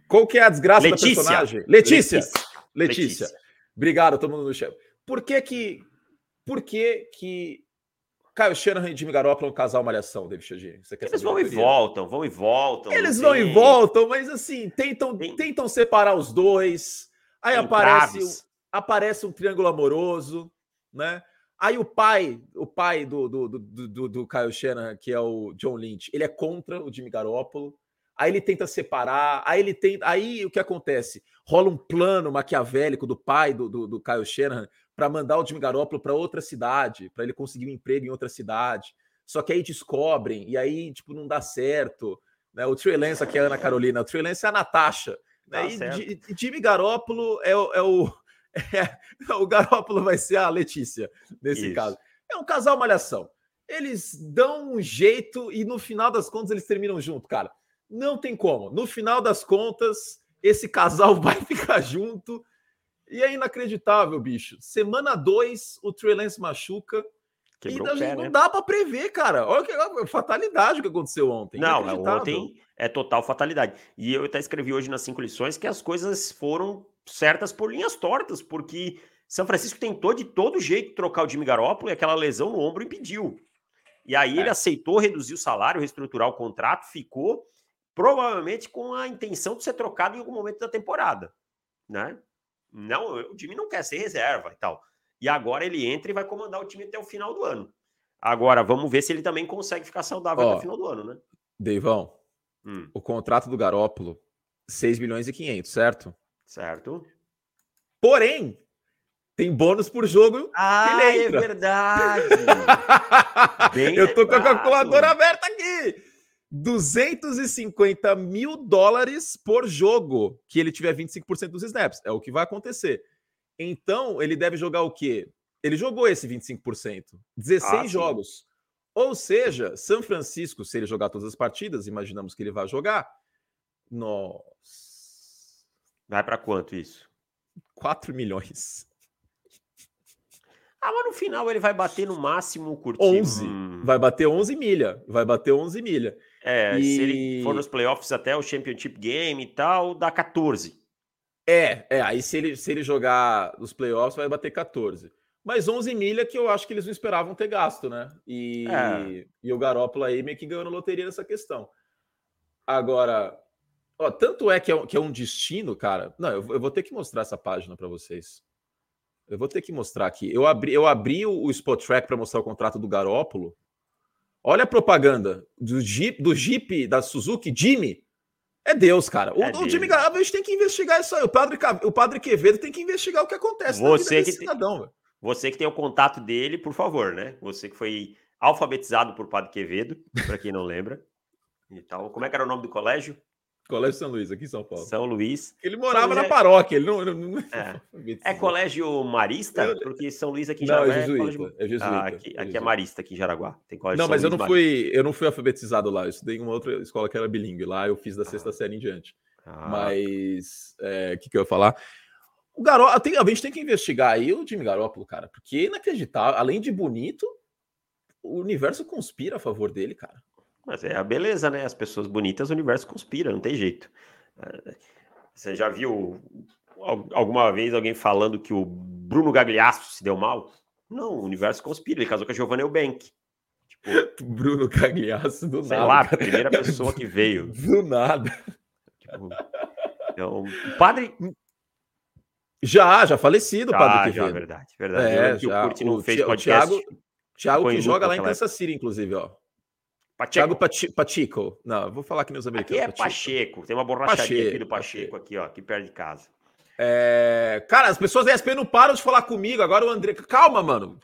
Qual que é a desgraça Letícia. da personagem? Letícia. Letícia. Letícia. Obrigado, todo mundo no chat. Por que que... Por que que Caio Shanahan e Jimmy Garoppolo é um casal malhação, David Chagin? Eles vão e voltam, vão e voltam. Eles vão e voltam, mas assim, tentam, tem... tentam separar os dois. Aí aparece, aparece um triângulo amoroso, né? Aí o pai, o pai do, do, do, do, do Kyle Shanahan, que é o John Lynch, ele é contra o Jimmy Garoppolo. Aí ele tenta separar, aí ele tenta. Aí o que acontece? Rola um plano maquiavélico do pai do, do, do Kyle Shanahan para mandar o Jimmy Garoppolo para outra cidade, para ele conseguir um emprego em outra cidade. Só que aí descobrem, e aí, tipo, não dá certo. Né? O Trey Lance aqui é a Ana Carolina, o Trey Lance é a Natasha. Né? E, e Jimmy Garoppolo é, é o. É, o <laughs> Garópolo vai ser a Letícia, nesse Isso. caso. É um casal malhação. Eles dão um jeito e no final das contas eles terminam junto, cara. Não tem como. No final das contas, esse casal <laughs> vai ficar junto. E é inacreditável, bicho. Semana 2, o Trey Lance machuca. Quebrou e pé, não né? dá para prever, cara. Olha que fatalidade que aconteceu ontem. Não, é, ontem é total fatalidade. E eu até escrevi hoje nas cinco lições que as coisas foram certas por linhas tortas, porque São Francisco tentou de todo jeito trocar o Jimmy Garoppolo e aquela lesão no ombro impediu. E aí é. ele aceitou reduzir o salário, reestruturar o contrato, ficou provavelmente com a intenção de ser trocado em algum momento da temporada, né? Não, o time não quer ser reserva e tal. E agora ele entra e vai comandar o time até o final do ano. Agora, vamos ver se ele também consegue ficar saudável Ó, até o final do ano, né? Deivão, hum. o contrato do Garópolo, 6 milhões e 500, certo? Certo. Porém, tem bônus por jogo. Ah, é verdade. <laughs> Eu tô com a calculadora aberta aqui. 250 mil dólares por jogo que ele tiver 25% dos snaps. É o que vai acontecer. Então, ele deve jogar o quê? Ele jogou esse 25%. 16 ah, jogos. Ou seja, São Francisco, se ele jogar todas as partidas, imaginamos que ele vai jogar. Nossa. Vai para quanto isso? 4 milhões. Ah, mas no final ele vai bater no máximo curtir. 11. Hum. Vai bater 11 milha. Vai bater 11 milha. É, e... se ele for nos playoffs até o Championship Game e tal, dá 14. É, é. Aí se ele, se ele jogar nos playoffs, vai bater 14. Mas 11 milha que eu acho que eles não esperavam ter gasto, né? E, é. e o Garópolo aí meio que ganhou na loteria nessa questão. Agora, Ó, tanto é que, é que é um destino, cara. Não, eu, eu vou ter que mostrar essa página para vocês. Eu vou ter que mostrar aqui. Eu abri, eu abri o, o Spot Track para mostrar o contrato do Garópolo. Olha a propaganda do Jeep, do Jeep da Suzuki, Jimmy. É Deus, cara. O, é o Jimmy Garoppolo, a gente tem que investigar isso aí. O padre, o padre Quevedo tem que investigar o que acontece você que cidadão, tem, Você que tem o contato dele, por favor, né? Você que foi alfabetizado por Padre Quevedo, para quem não lembra. E tal. Como é que era o nome do colégio? Colégio São Luís, aqui em São Paulo. São Luís. Ele morava na é... paróquia, ele não. não... É. <laughs> é. colégio marista? Porque São Luís aqui em Jaraguá. Não, é jesuíta. É, colégio... é jesuíta. Ah, aqui, aqui é marista, aqui em Jaraguá. Tem colégio não, São mas Luís eu não, fui, eu não fui alfabetizado lá. Eu estudei em uma outra escola que era bilíngue. Lá eu fiz da sexta ah. série em diante. Ah. Mas. O é, que, que eu ia falar? O Garoppolo, a gente tem que investigar aí o Jimmy Garoppolo, cara, porque é inacreditável. Além de bonito, o universo conspira a favor dele, cara. Mas é a beleza, né? As pessoas bonitas, o universo conspira, não tem jeito. É, você já viu alguma vez alguém falando que o Bruno Gagliasso se deu mal? Não, o universo conspira. Ele casou com a Giovanna Eubank. Tipo, <laughs> Bruno Gagliasso do sei nada. lá, a primeira pessoa que veio. <laughs> Do nada. Tipo, então, o padre. Já, já falecido o padre já, Quevedo. verdade, verdade. É, que o já. O o podcast. Thiago- Thiago Foi que joga lá em Kansas City, inclusive, ó. Pacheco. Thiago Pachi- Pachico. Não, vou falar aqui nos Aqui americanos. é Pacheco. Tem uma borracharia Pacheco, aqui do Pacheco, Pacheco. aqui, ó, aqui perto de casa. É, Cara, as pessoas da ESPN não param de falar comigo. Agora o André. Calma, mano.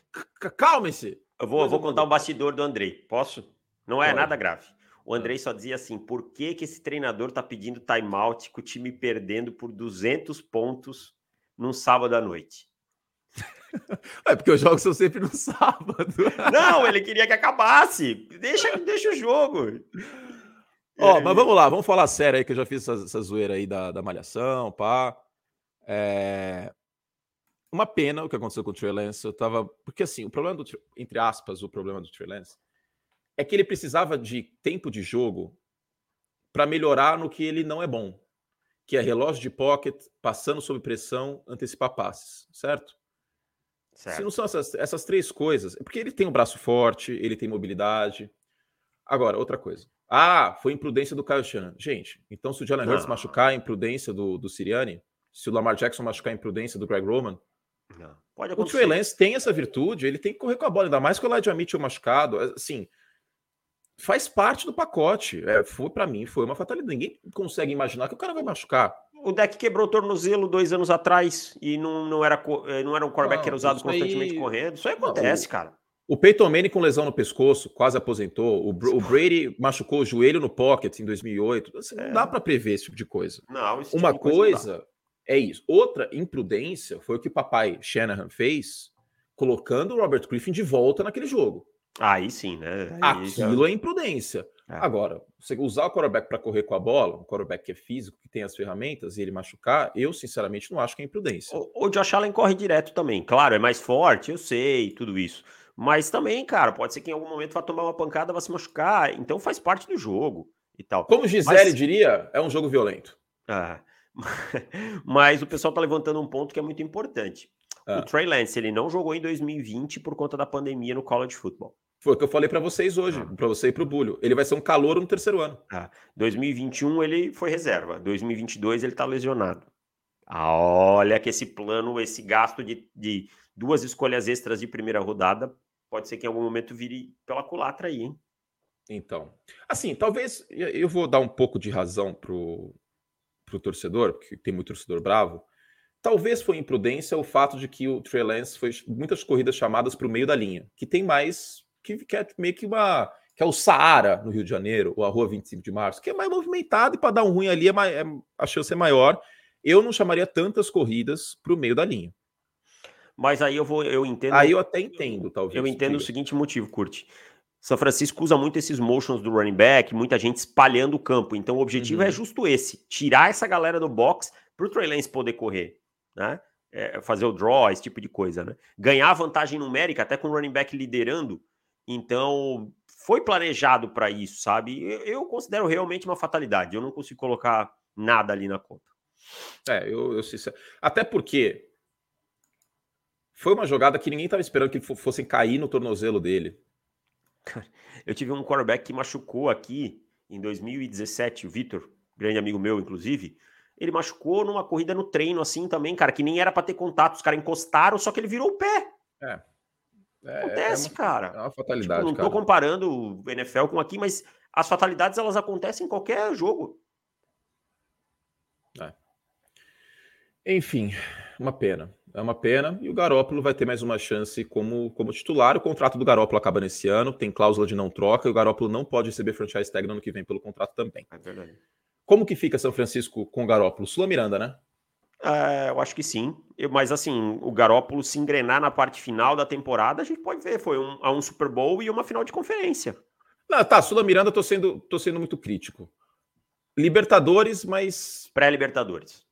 Calma-se. Eu vou, eu vou contar um bastidor do Andrei. Posso? Não é Pode. nada grave. O Andrei só dizia assim: por que, que esse treinador tá pedindo timeout com o time perdendo por 200 pontos num sábado à noite? <laughs> É porque os jogos são sempre no <laughs> sábado. Não, ele queria que acabasse. Deixa, deixa o jogo. Ó, É, mas vamos lá, vamos falar sério aí, que eu já fiz essa, essa zoeira aí da, da malhação, pá. É... Uma pena o que aconteceu com o Trey Lance. Eu tava. Porque assim, o problema do. Tre- Entre aspas, o problema do Trey Lance é que ele precisava de tempo de jogo para melhorar no que ele não é bom, que é relógio de pocket, passando sob pressão, antecipar passes, certo? Se Certo. não são essas, essas três coisas, é porque ele tem um braço forte, ele tem mobilidade. Agora, outra coisa. Ah, foi imprudência do Kyle Shanahan. Gente, então se o Jalen Hurts machucar a imprudência do, do Siriani, se o Lamar Jackson machucar a imprudência do Greg Roman, Não, pode o Trey. Lance tem essa virtude, ele tem que correr com a bola, ainda mais com o Elijah Mitchell machucado. Assim, faz parte do pacote. É, foi para mim, foi uma fatalidade. Ninguém consegue imaginar que o cara vai machucar. O deck quebrou o tornozelo dois anos atrás e não, não, era, eh, não era um quarterback Não, que era usado aí- constantemente correndo. Isso aí Não, acontece, o- cara. O Peyton Manning com lesão no pescoço, quase aposentou. O, o Brady machucou o joelho no pocket em 2008. Assim, É. Não dá para prever esse tipo de coisa. Não, esse tipo Uma não dá. coisa é isso. Outra imprudência foi o que o papai Shanahan fez, colocando o Robert Griffin de volta naquele jogo. Aí sim, né? Aí já- Aquilo é imprudência. É. Agora, você usar o quarterback para correr com a bola, um quarterback que é físico, que tem as ferramentas, e ele machucar, eu sinceramente não acho que é imprudência. O, o Josh Allen corre direto também. Claro, é mais forte, eu sei, tudo isso. Mas também, cara, pode ser que em algum momento vá tomar uma pancada, vá se machucar. Então faz parte do jogo e tal. Como Gisele Mas- diria, é um jogo violento. Ah, <laughs> Mas o pessoal tá levantando um ponto que é muito importante. Ah. O Trey Lance, ele não jogou em 2020 por conta da pandemia no college football. Foi o que eu falei para vocês hoje, Ah. para você e para o Bulho. Ele vai ser um calor no terceiro ano. 2021 ele foi reserva, 2022 ele tá lesionado. Ah, olha que esse plano, esse gasto de, de duas escolhas extras de primeira rodada, pode ser que em algum momento vire pela culatra aí, hein? Então, assim, talvez eu vou dar um pouco de razão pro, pro torcedor, porque tem muito torcedor bravo. Talvez foi imprudência o fato de que o Trey Lance foi muitas corridas chamadas para o meio da linha, que tem mais que, que é meio que uma que é o Saara no Rio de Janeiro, ou a Rua 25 de Março, que é mais movimentado e para dar um ruim ali é é- a chance é maior. Eu não chamaria tantas corridas para o meio da linha. Mas aí eu vou, eu entendo. Aí eu até entendo, talvez. Eu entendo o seguinte motivo, Curte. São Francisco usa muito esses motions do running back, muita gente espalhando o campo. Então o objetivo Uhum. é justo esse: tirar essa galera do box para o Trey Lance poder correr, né? É, fazer o draw, esse tipo de coisa, né? Ganhar vantagem numérica, até com o running back liderando. Então foi planejado para isso, sabe? Eu, eu considero realmente uma fatalidade. Eu não consigo colocar nada ali na conta. É, eu, eu sincero. Até porque foi uma jogada que ninguém estava esperando que fo- fossem cair no tornozelo dele. Eu tive um quarterback que machucou aqui em 2017, o Vitor, grande amigo meu, inclusive. Ele machucou numa corrida no treino, assim também, cara, que nem era para ter contato. Os caras encostaram, só que ele virou o pé. É, Acontece, é uma, cara. é uma Tipo, fatalidade, não tô cara. comparando o NFL com aqui, mas as fatalidades elas acontecem em qualquer jogo. Enfim, uma pena. É uma pena. E o Garópolo vai ter mais uma chance como, como titular. O contrato do Garópolo acaba nesse ano, tem cláusula de não troca, e o Garópolo não pode receber franchise tag no ano que vem pelo contrato também. É verdade. Como que fica São Francisco com o Garópolo? Sula Miranda, né? É, eu acho que sim. Eu- mas assim, o Garópolo se engrenar na parte final da temporada, a gente pode ver. Foi um, um Super Bowl e uma final de conferência. Não, tá, Sula Miranda, tô sendo, tô sendo muito crítico. Libertadores, mas Pré-Libertadores.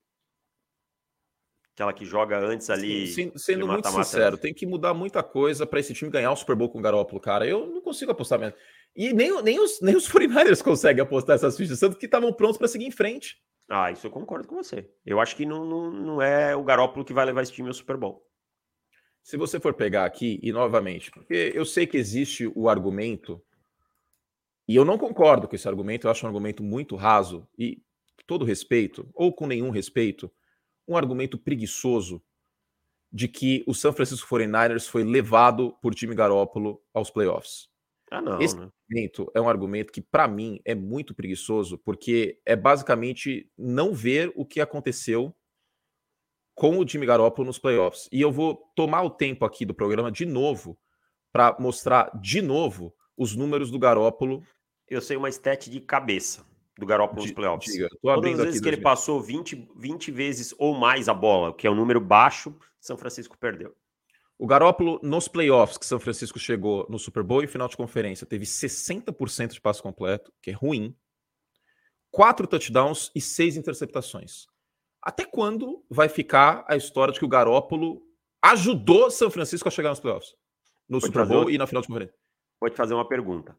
Aquela que joga antes ali. Sim, sendo muito -mata. sincero, tem que mudar muita coisa para esse time ganhar o Super Bowl com o Garópolo, cara. Eu não consigo apostar mesmo. E nem, nem, os, nem os <laughs> 49ers conseguem apostar essas fichas, tanto que estavam prontos para seguir em frente. Ah, isso eu concordo com você. Eu acho que não, não, não é o Garópolo que vai levar esse time ao Super Bowl. Se você for pegar aqui, e novamente, porque eu sei que existe o argumento, e eu não concordo com esse argumento, eu acho um argumento muito raso, e todo respeito, ou com nenhum respeito, um argumento preguiçoso de que o San Francisco 49ers foi levado por time Garópolo aos playoffs. Ah, não, Esse né? argumento é um argumento que, para mim, é muito preguiçoso, porque é basicamente não ver o que aconteceu com o time Garópolo nos playoffs. E eu vou tomar o tempo aqui do programa de novo para mostrar de novo os números do Garópolo. Eu sei uma stat de cabeça do Garoppolo nos playoffs. Diga, Todas as vezes que ele passou 20, 20 vezes ou mais a bola, que é um número baixo, São Francisco perdeu. O Garoppolo nos playoffs que São Francisco chegou no Super Bowl e final de conferência teve 60% de passe completo, que é ruim, quatro touchdowns e seis interceptações. Até quando vai ficar a história de que o Garoppolo ajudou São Francisco a chegar nos playoffs? No Super Bowl e na final de conferência. Vou te fazer uma pergunta.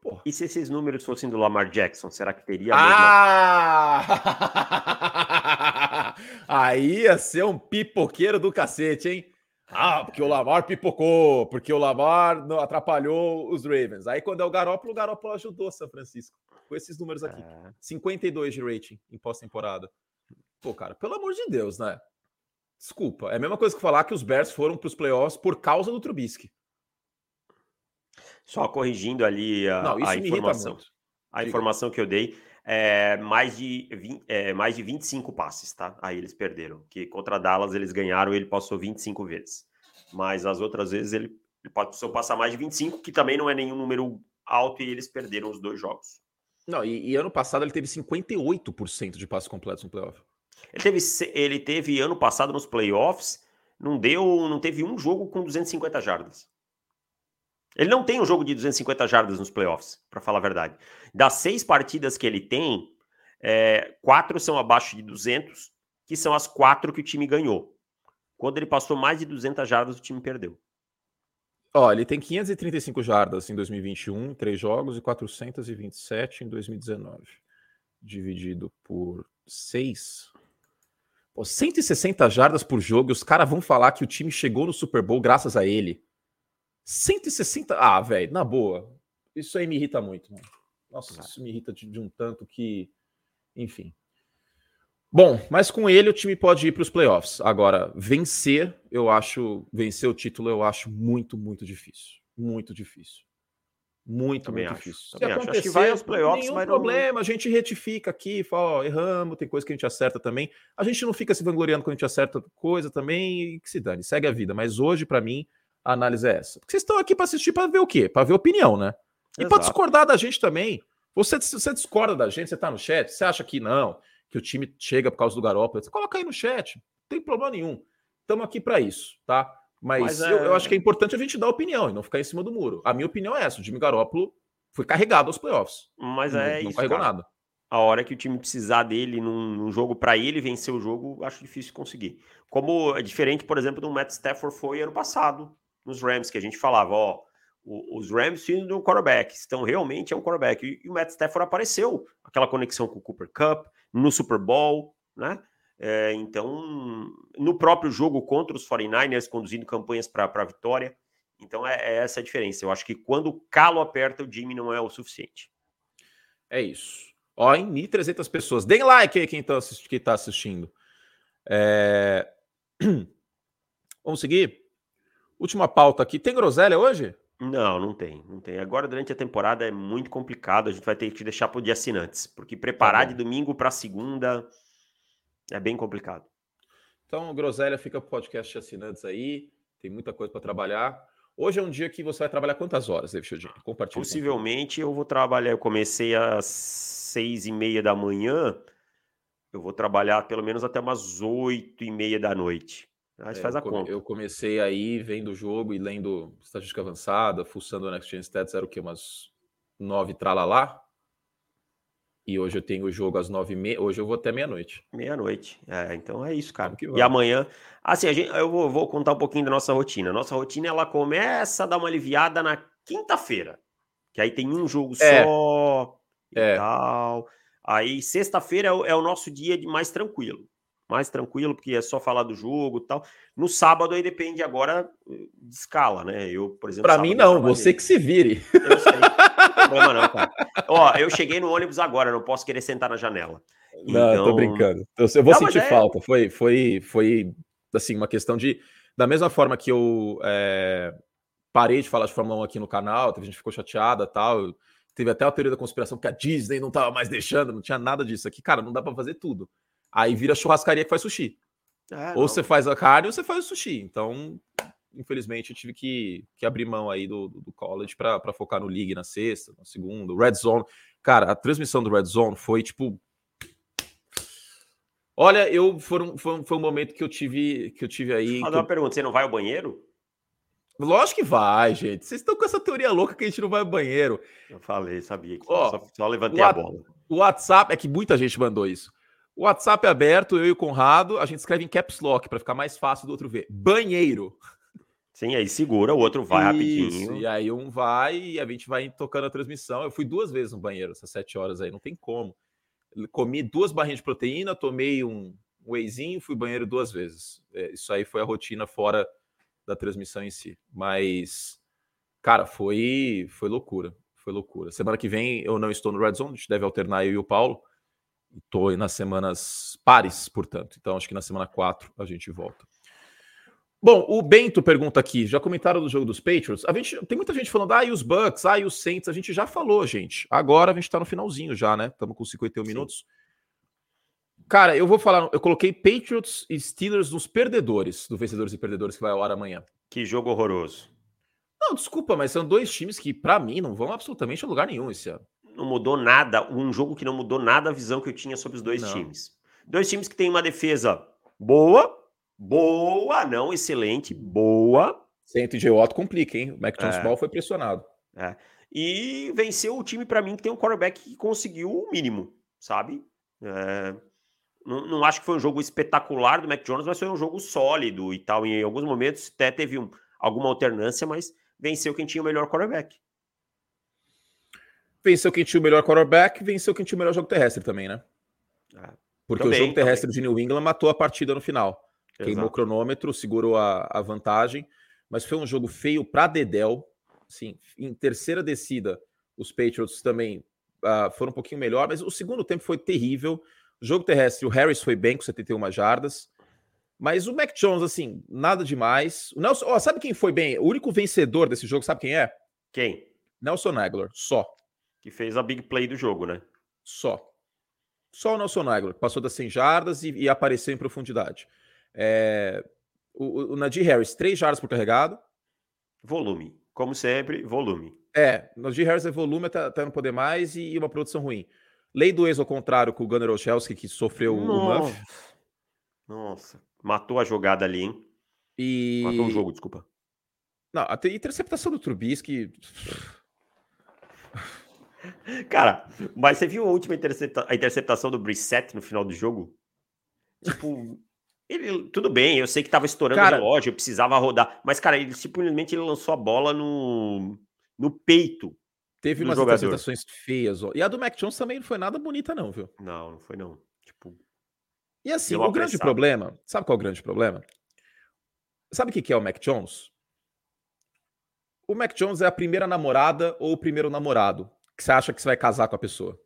Porra. E se esses números fossem do Lamar Jackson, será que teria ah! mesma... <laughs> Aí ia ser um pipoqueiro do cacete, hein? Ah, porque o Lamar pipocou, porque o Lamar atrapalhou os Ravens. Aí quando é o Garoppolo, o Garoppolo ajudou São Francisco. Com esses números aqui. É. 52 de rating em pós-temporada. Pô, cara, pelo amor de Deus, né? Desculpa. É a mesma coisa que falar que os Bears foram para os playoffs por causa do Trubisky. Só corrigindo ali a, Não, a informação. A informação que eu dei é mais de, 20, é mais de 25 passes, tá? Aí eles perderam. Que contra Dallas eles ganharam, ele passou 25 vezes. Mas as outras vezes ele, ele passou passar mais de 25, que também não é nenhum número alto, e eles perderam os dois jogos. Não, e, e ano passado ele teve 58% de passes completos no playoff. Ele teve, ele teve ano passado nos playoffs, não deu, não teve um jogo com 250 jardas. Ele não tem um jogo de 250 jardas nos playoffs, para falar a verdade. Das seis partidas que ele tem, é, quatro são abaixo de 200, que são as quatro que o time ganhou. Quando ele passou mais de 200 jardas, o time perdeu. Ó, ele tem 535 jardas em 2021, três jogos, e 427 em 2019. Dividido por seis. Pô, 160 jardas por jogo, e os caras vão falar que o time chegou no Super Bowl graças a ele. 160. Ah, velho, na boa. Isso aí me irrita muito, mano. Nossa, isso me irrita de, de, um tanto que. Enfim. Bom, mas com ele o time pode ir para os playoffs. Agora, vencer, eu acho. Vencer o título, eu acho muito, muito difícil. Muito difícil. Muito, Também muito acho. difícil. Também acho. Acho vai aos playoffs, nenhum problema, não... a gente retifica aqui, fala, ó, erramos, tem coisa que a gente acerta também. A gente não fica se vangloriando quando a gente acerta coisa também e que se dane, segue a vida. Mas hoje, para mim, a análise é essa. Porque vocês estão aqui para assistir para ver o quê? Para ver opinião, né? E para discordar da gente também. Você, você discorda da gente, você está no chat, você acha que não, que o time chega por causa do Garoppolo, você coloca aí no chat, não tem problema nenhum. Estamos aqui para isso, tá? Mas, Mas é... eu, eu, acho que é importante a gente dar opinião e não ficar em cima do muro. A minha opinião é essa: o Jimmy Garoppolo foi carregado aos playoffs. Mas é não, não carregou cara. nada. A hora que o time precisar dele num, num jogo para ele vencer o jogo, acho difícil conseguir. Como é diferente, por exemplo, do Matt Stafford foi ano passado, nos Rams, que a gente falava, ó, os Rams de um quarterback, então realmente é um quarterback. E, o Matt Stafford apareceu, aquela conexão com o Cooper Cup, no Super Bowl, né? É, então, no próprio jogo contra os 49ers, conduzindo campanhas para a vitória. Então, é, é, essa a diferença. Eu acho que quando o calo aperta, o Jimmy não é o suficiente. É isso. Ó, em 1.300 pessoas. Deem like aí quem está tá assistindo. É... <clears throat> Vamos seguir? Última pauta aqui. Tem groselha hoje? Não, não tem, não tem. Agora, durante a temporada, é muito complicado. A gente vai ter que deixar para o de assinantes, porque preparar tá de domingo para segunda é bem complicado. Então, groselha fica para o podcast de assinantes aí. Tem muita coisa para trabalhar. Hoje é um dia que você vai trabalhar quantas horas, David Chodinho? Compartilha. Possivelmente eu vou trabalhar. Eu comecei às seis e meia da manhã. Eu vou trabalhar pelo menos até umas oito e meia da noite. Aí é, faz a eu, conta. Eu comecei aí vendo o jogo e lendo estatística avançada, fuçando o Next Gen Stats, era o que? Umas nove tralalá? E hoje eu tenho o jogo às nove e meia. Hoje eu vou até meia-noite. Meia-noite. É, então é isso, cara. E amanhã. Assim, a gente, eu vou, vou, contar um pouquinho da nossa rotina. Nossa rotina ela começa a dar uma aliviada na quinta-feira. Que aí tem um jogo é. só e é. tal. Aí sexta-feira é, é, o nosso dia de mais tranquilo. Mais tranquilo, porque é só falar do jogo e tal. No sábado aí depende agora de escala, né? Eu, por exemplo. Para mim, não, você que se vire. Eu sei. Não problema, não, cara. Ó, eu cheguei no ônibus agora, não posso querer sentar na janela. Não, então... tô brincando. Eu vou não, sentir é... falta. Foi, foi, foi assim, uma questão de. Da mesma forma que eu é, parei de falar de Fórmula 1 aqui no canal, a gente ficou chateada tal. Teve até a teoria da conspiração que a Disney não tava mais deixando, não tinha nada disso aqui. Cara, não dá para fazer tudo. Aí vira churrascaria que faz sushi. É, ou não. você faz a carne ou você faz o sushi. Então, infelizmente, eu tive que, que abrir mão aí do, do, college para focar no League na sexta, no segundo, Red Zone. Cara, a transmissão do Red Zone foi tipo. Olha, eu foi um, foi, um, foi um momento que eu tive que eu tive aí. Que... uma pergunta: você não vai ao banheiro? Lógico que vai, gente. Vocês estão com essa teoria louca que a gente não vai ao banheiro. Eu falei, sabia que Ó, só, só levantei a bola. O WhatsApp é que muita gente mandou isso. O WhatsApp é aberto, eu e o Conrado, a gente escreve em caps lock para ficar mais fácil do outro ver. Banheiro. Sim, aí segura, o outro vai Isso, rapidinho. E aí um vai e a gente vai tocando a transmissão. Eu fui duas vezes no banheiro essas sete horas aí, não tem como. Comi duas barrinhas de proteína, tomei um wheyzinho, fui banheiro duas vezes. É, isso aí foi a rotina fora da transmissão em si. Mas, cara, foi, foi loucura. Foi loucura. Semana que vem eu não estou no Red Zone, a gente deve alternar eu e o Paulo. Estou nas semanas pares, portanto. Então, acho que na semana 4 a gente volta. Bom, o Bento pergunta aqui, já comentaram do jogo dos Patriots? A gente, tem muita gente falando, ah, e os Bucks, ah, e os Saints, a gente já falou, gente. Agora a gente tá no finalzinho já, né? Estamos com 51 Sim. minutos. Cara, eu vou falar, eu coloquei Patriots e Steelers nos perdedores, do Vencedores e Perdedores, que vai ao ar amanhã. Que jogo horroroso. Não, desculpa, mas são dois times que, para mim, não vão absolutamente a lugar nenhum esse ano. Não mudou nada, um jogo que não mudou nada a visão que eu tinha sobre os dois não. times. Dois times que têm uma defesa boa, Boa, não excelente, boa. Sem TJ Watt complica, hein? O Mac Jones é. foi pressionado. É. E venceu o time, para mim, que tem um quarterback que conseguiu o mínimo, sabe? É... Não, não, acho que foi um jogo espetacular do Mac Jones, mas foi um jogo sólido e tal. Em alguns momentos até teve um, alguma alternância, mas venceu quem tinha o melhor quarterback. Venceu quem tinha o melhor quarterback, venceu quem tinha o melhor jogo terrestre também, né? É. Porque também, o jogo terrestre também. de New England matou a partida no final. Queimou o cronômetro, segurou a, a vantagem, mas foi um jogo feio para Dedel. Sim, em terceira descida, os Patriots também uh, foram um pouquinho melhor, mas o segundo tempo foi terrível. O jogo terrestre, o Harris foi bem com 71 jardas. Mas o Mac Jones, assim, nada demais. O Nelson, sabe quem foi bem? O único vencedor desse jogo, sabe quem é? Quem? Nelson Aguilar, só. Que fez a big play do jogo, né? Só. Só o Nelson Aguilar, passou das 100 jardas e, e apareceu em profundidade. É, o, o Nadir Harris, 3 jardas por carregado. Volume. Como sempre, volume. É, Nadir Harris é volume até, até não poder mais e, e, uma produção ruim. Lei do ex ao contrário com o Gunnar Olszewski, que sofreu Nossa. o Muff. Nossa, matou a jogada ali, hein? E... Matou o jogo, desculpa. Não, a interceptação do Trubisky... Cara, mas você viu a última intercepta... a interceptação do Brissett no final do jogo? Tipo, ele, tudo bem, eu sei que tava estourando cara, o relógio, eu precisava rodar. Mas, cara, ele simplesmente ele lançou a bola no, no peito. Teve umas jogador. apresentações feias. Ó. E a do Mac Jones também não foi nada bonita, não, viu? Não, não foi não. Tipo. E assim, o grande problema. Sabe qual é o grande problema? Sabe o que é o Mac Jones? O Mac Jones é a primeira namorada ou o primeiro namorado que você acha que você vai casar com a pessoa.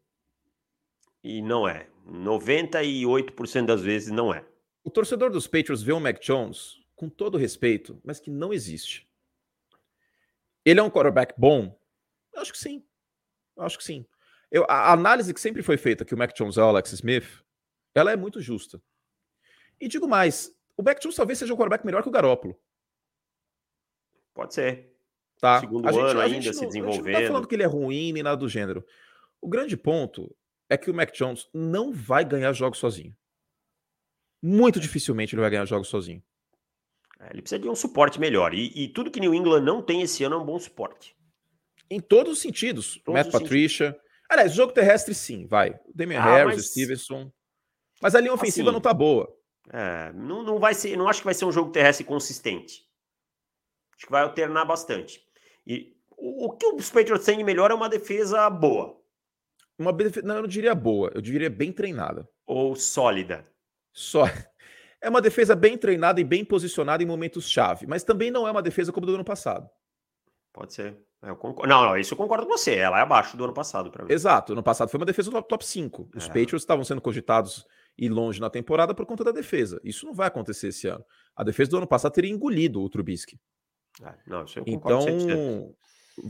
E não é. 98% das vezes não é. O torcedor dos Patriots vê o Mac Jones, com todo respeito, mas que não existe. Ele é um quarterback bom? Eu acho que sim. Eu acho que sim. Eu, a análise que sempre foi feita que o Mac Jones é o Alex Smith, ela é muito justa. E digo mais, o Mac Jones talvez seja um quarterback melhor que o Garópolo. Pode ser. Tá. Segundo a gente, ano ainda se desenvolvendo. não tá falando que ele é ruim nem nada do gênero. O grande ponto é que o Mac Jones não vai ganhar jogos sozinho. Muito dificilmente ele vai ganhar jogos sozinho. É, ele precisa de um suporte melhor. E, e, tudo que New England não tem esse ano é um bom suporte. Em todos os sentidos. Todos Matt os Patricia. Sentidos. Aliás, jogo terrestre sim, vai. Damian ah, Harris, mas... Stevenson. Mas a linha ofensiva assim, não tá boa. É, não, não vai ser, não acho que vai ser um jogo terrestre consistente. Acho que vai alternar bastante. E o, o que os Patriots têm de melhor é uma defesa boa. Uma não, eu não diria boa, eu diria bem treinada. Ou sólida. Só. <laughs> É uma defesa bem treinada e bem posicionada em momentos-chave, mas também não é uma defesa como do ano passado. Pode ser. Eu concordo. Não, não, isso eu concordo com você. Ela é abaixo do ano passado, para mim. Exato. Ano passado foi uma defesa do top 5. Os é. Patriots estavam sendo cogitados e longe na temporada por conta da defesa. Isso não vai acontecer esse ano. A defesa do ano passado teria engolido o Trubisky. É, não, isso eu então,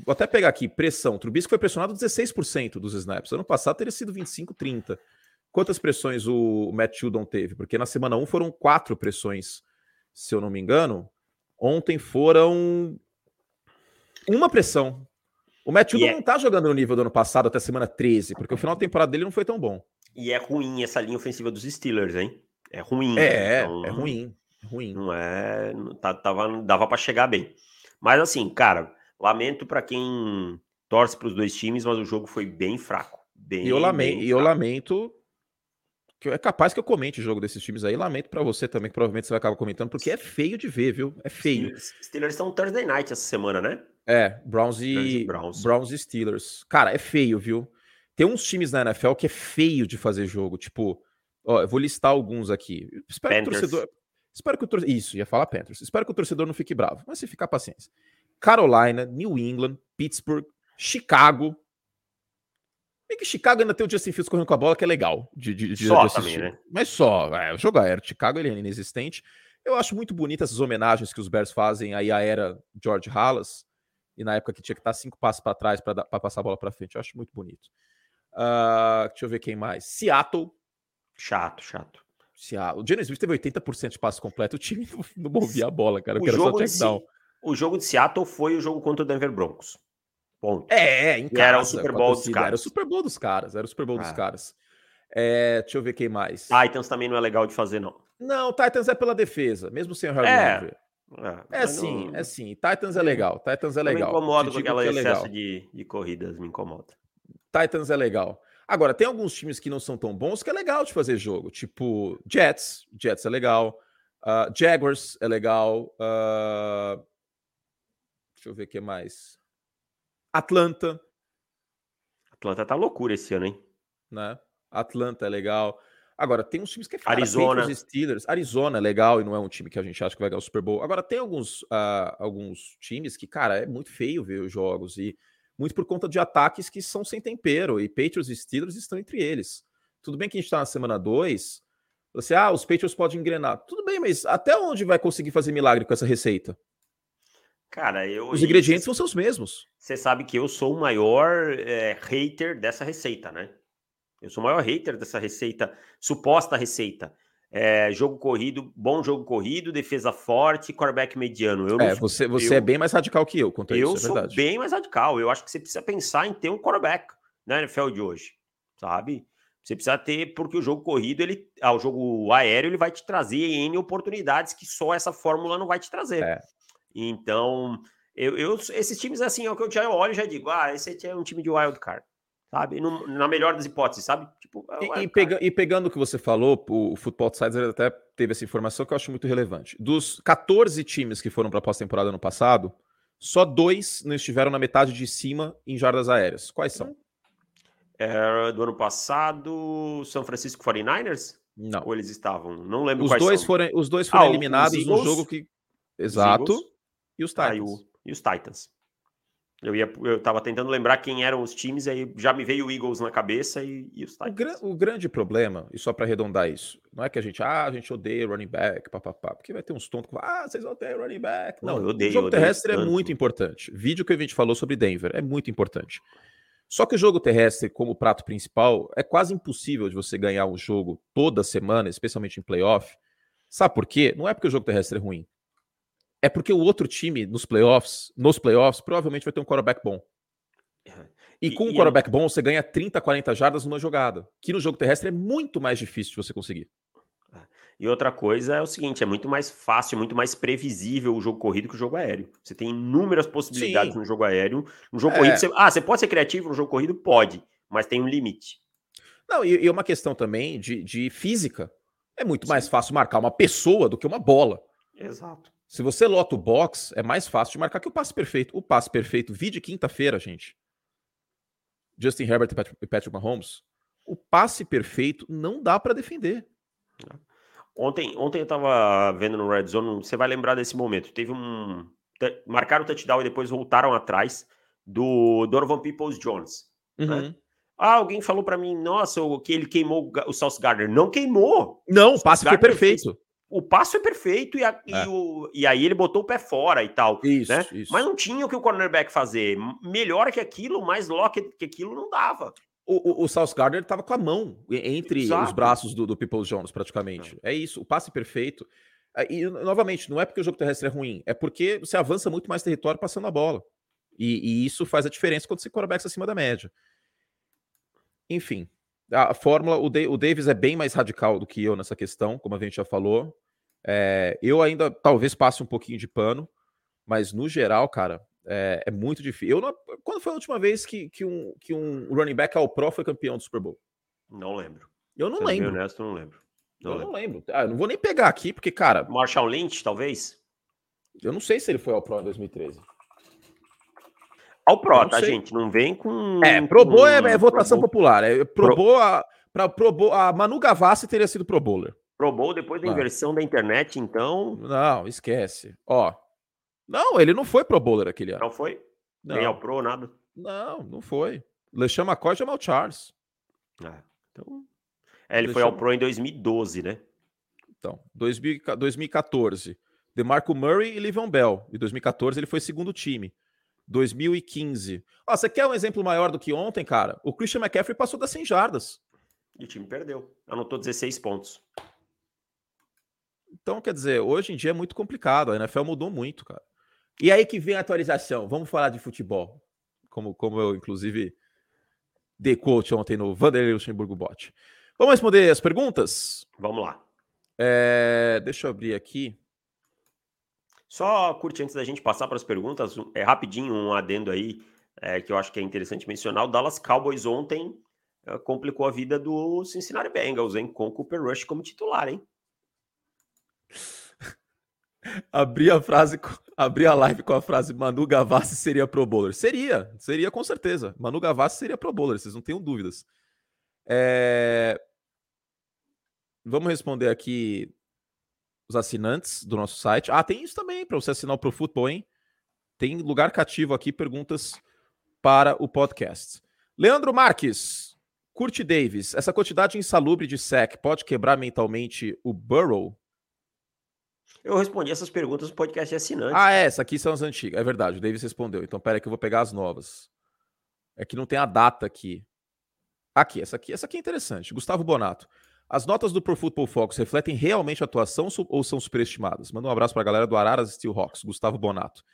vou até pegar aqui, pressão. O Trubisky foi pressionado 16% dos snaps. Ano passado teria sido 25, 30. Quantas pressões o Matt Judon teve? Porque na semana 1 foram quatro pressões, se eu não me engano. Ontem foram uma pressão. O Matt Judon é não tá jogando no nível do ano passado até semana 13, porque o final da temporada dele não foi tão bom. E é ruim essa linha ofensiva dos Steelers, hein? É ruim. É, então, é ruim. Ruim. Não é. Tá, tava, dava para chegar bem. Mas assim, cara, lamento para quem torce para os dois times, mas o jogo foi bem fraco. Bem, e eu lamento, eu lamento que é capaz que eu comente o jogo desses times aí. Lamento para você também, que provavelmente você vai acabar comentando, porque é feio de ver, viu? É feio. Steelers estão Thursday night essa semana, né? É, Browns e, Browns. Browns e Steelers. Cara, é feio, viu? Tem uns times na NFL que é feio de fazer jogo. Tipo, ó, eu vou listar alguns aqui. Espero Panthers. que o torcedor. Espero que o torcedor. Isso, ia falar Panthers. Espero que o torcedor não fique bravo. Mas se ficar, paciência. Carolina, New England, Pittsburgh, Chicago. E que Chicago ainda tem o Justin Fields correndo com a bola, que é legal de, de, de, só de também, né? Mas só, é, o jogo aéreo. Chicago ele é inexistente. Eu acho muito bonita essas homenagens que os Bears fazem aí à era George Halas. E na época que tinha que estar cinco passos para trás para passar a bola para frente. Eu acho muito bonito. Uh, deixa eu ver quem mais. Seattle. Chato, chato. Seattle. O Geno Smith teve 80% de passe completo. O time <laughs> não movia a bola, cara. O jogo, de, o jogo de Seattle foi o jogo contra o Denver Broncos. Ponto. É, em casa, era o Super Bowl dos caras. Era o Super Bowl dos caras. Era o Super Bowl ah. dos caras. É, deixa eu ver quem mais. Titans também não é legal de fazer, não. Não, Titans é pela defesa, mesmo sem o Harry é. É, é sim, não... é sim. Titans é legal. Titans é legal. me incomoda com aquela é excesso de, de corridas, me incomoda. Titans é legal. Agora, tem alguns times que não são tão bons que é legal de fazer jogo. Tipo, Jets. Jets é legal. Uh, Jaguars é legal. Uh, deixa eu ver o que mais. Atlanta. Atlanta tá loucura esse ano, hein? Né? Atlanta é legal. Agora, tem uns times que é cara, Arizona. Steelers. Arizona é legal e não é um time que a gente acha que vai ganhar o Super Bowl. Agora, tem alguns, uh, alguns times que, cara, é muito feio ver os jogos e muito por conta de ataques que são sem tempero, e Patriots e Steelers estão entre eles. Tudo bem que a gente está na semana 2, você, ah, os Patriots podem engrenar. Tudo bem, mas até onde vai conseguir fazer milagre com essa receita? Cara, eu. Os ingredientes vão ser os mesmos. Você sabe que eu sou o maior é, hater dessa receita, né? Eu sou o maior hater dessa receita, suposta receita. É, jogo corrido, bom jogo corrido, defesa forte, quarterback mediano. Eu é, sou, você, você eu, é bem mais radical que eu quanto a eu isso, é sou bem mais radical. Eu acho que você precisa pensar em ter um quarterback na NFL de hoje, sabe? Você precisa ter, porque o jogo corrido, ele, ah, o jogo aéreo, ele vai te trazer N oportunidades que só essa fórmula não vai te trazer. É. Então, eu, eu, esses times assim, é o que eu já olho e já digo, ah, esse é um time de wild card sabe? No, na melhor das hipóteses, sabe? Tipo, é e, e, pega, e, pegando o que você falou, o Football Outsiders até teve essa informação que eu acho muito relevante. Dos 14 times que foram para a pós-temporada no passado, só dois não estiveram na metade de cima em jardas aéreas. Quais são? Era do ano passado, São Francisco 49ers? Não. Ou eles estavam? Não lembro os dois são. Foram, os dois foram ah, eliminados no jogo que. Exato. E os Titans. Ah, e, o, e os Titans. Eu ia, eu tava tentando lembrar quem eram os times, aí já me veio o Eagles na cabeça e, e os Titans. O, o, grande problema, e só para arredondar isso, não é que a gente, ah, a gente odeia running back, papapá, porque vai ter uns tontos que ah, vocês odeiam running back. Não, não eu odeio, o jogo terrestre é muito importante. Vídeo que a gente falou sobre Denver é muito importante. Só que o jogo terrestre, como prato principal, é quase impossível de você ganhar um jogo toda semana, especialmente em playoff. Sabe por quê? Não é porque o jogo terrestre é ruim é porque o outro time nos playoffs, nos playoffs, provavelmente vai ter um quarterback bom. E, e com um quarterback bom, você ganha 30, 40 jardas numa jogada, que no jogo terrestre é muito mais difícil de você conseguir. É. E outra coisa é o seguinte: é muito mais fácil, muito mais previsível o jogo corrido que o jogo aéreo. Você tem inúmeras possibilidades Sim. no jogo aéreo. No jogo é. corrido, você, ah, você pode ser criativo no jogo corrido? Pode. mas tem um limite. Não, e, e uma questão também de, de física. É muito Sim. mais fácil marcar uma pessoa do que uma bola. Exato. Se você lota o box, é mais fácil de marcar que o passe perfeito. O passe perfeito, vi de quinta-feira, gente. Justin Herbert e Patrick Mahomes. O passe perfeito não dá para defender. Ontem, ontem eu tava vendo no Red Zone, você vai lembrar desse momento. Teve um. Marcaram o touchdown e depois voltaram atrás do Donovan Peoples Jones. Né? Uhum. Né? Ah, alguém falou para mim, nossa, que ele queimou o Sauce Gardner. Não queimou. Não, o passe foi perfeito. O passo é perfeito e, a, é. e, o, e, aí ele botou o pé fora e tal. Isso, né? isso. Mas não tinha o que o cornerback fazer. Melhor que aquilo, mais lock que aquilo não dava. O, o, o South Gardner estava com a mão entre Exato. os braços do, do People Jones, praticamente. É. é isso, o passe perfeito. É, e, novamente, não é porque o jogo terrestre é ruim, é porque você avança muito mais território passando a bola. E, e isso faz a diferença quando você quarterbacks acima da média. Enfim, a fórmula, o, o Davis é bem mais radical do que eu nessa questão, como a gente já falou. É, eu ainda talvez passe um pouquinho de pano, mas no geral, cara, é, é muito difícil. Eu não, quando foi a última vez que, que, um, que um running back ao pro foi campeão do Super Bowl? Não lembro. Eu não Sendo lembro. honesto, não lembro. Não eu lembro. não lembro. Ah, eu não vou nem pegar aqui, porque, cara. Marshall Lynch, talvez? Eu não sei se ele foi ao Pro em 2013. Ao Pro, tá, sei. gente? Não vem com. É, Pro Bowl é, é votação Pro popular. É, Pro, Pro... A, pra, Pro Bowl, a Manu Gavassi teria sido Pro Bowler. Pro Bowl depois da inversão da internet, então. Não, esquece. Ó. Não, ele não foi Pro Bowler aquele ano. Não foi? Não. Nem ao Pro, nada? Não, não foi. LeCham McCoy é o Charles. Ah, então... É, ele foi ao Pro em 2012, né? Então, 2014. DeMarco Murray e Livion Bell. Em 2014 ele foi segundo time. 2015. Ó, você quer um exemplo maior do que ontem, cara? O Christian McCaffrey passou das 100 jardas. E o time perdeu. Anotou 16 pontos. Então, quer dizer, hoje em dia é muito complicado. A NFL mudou muito, cara. E aí que vem a atualização. Vamos falar de futebol. Como, como eu, inclusive, dei coach ontem no Vanderlei Luxemburgo Bot. Vamos responder as perguntas? Vamos lá. É, deixa eu abrir aqui. Só curte antes da gente passar para as perguntas, é rapidinho um adendo aí é, que eu acho que é interessante mencionar. O Dallas Cowboys ontem é, complicou a vida do Cincinnati Bengals, hein? Com o Cooper Rush como titular, hein? <laughs> abrir a frase, abrir a live com a frase Manu Gavassi seria pro bowler. Seria, seria com certeza. Manu Gavassi seria pro bowler, vocês não tenham dúvidas. É... Vamos responder aqui os assinantes do nosso site. Ah, tem isso também para você assinar o Pro Football, hein? Tem lugar cativo aqui, perguntas para o podcast. Leandro Marques, Curte Davis, essa quantidade insalubre de sec pode quebrar mentalmente o Burrow? Eu respondi essas perguntas no podcast de assinante. Ah, é, essa aqui são as antigas. É verdade, o Davis respondeu. Então, pera que eu vou pegar as novas. É que não tem a data aqui. Aqui, essa aqui, essa aqui é interessante. Gustavo Bonato. As notas do Pro Football Focus refletem realmente a atuação ou são superestimadas? Manda um abraço para a galera do Araras Steelhawks, Gustavo Bonato.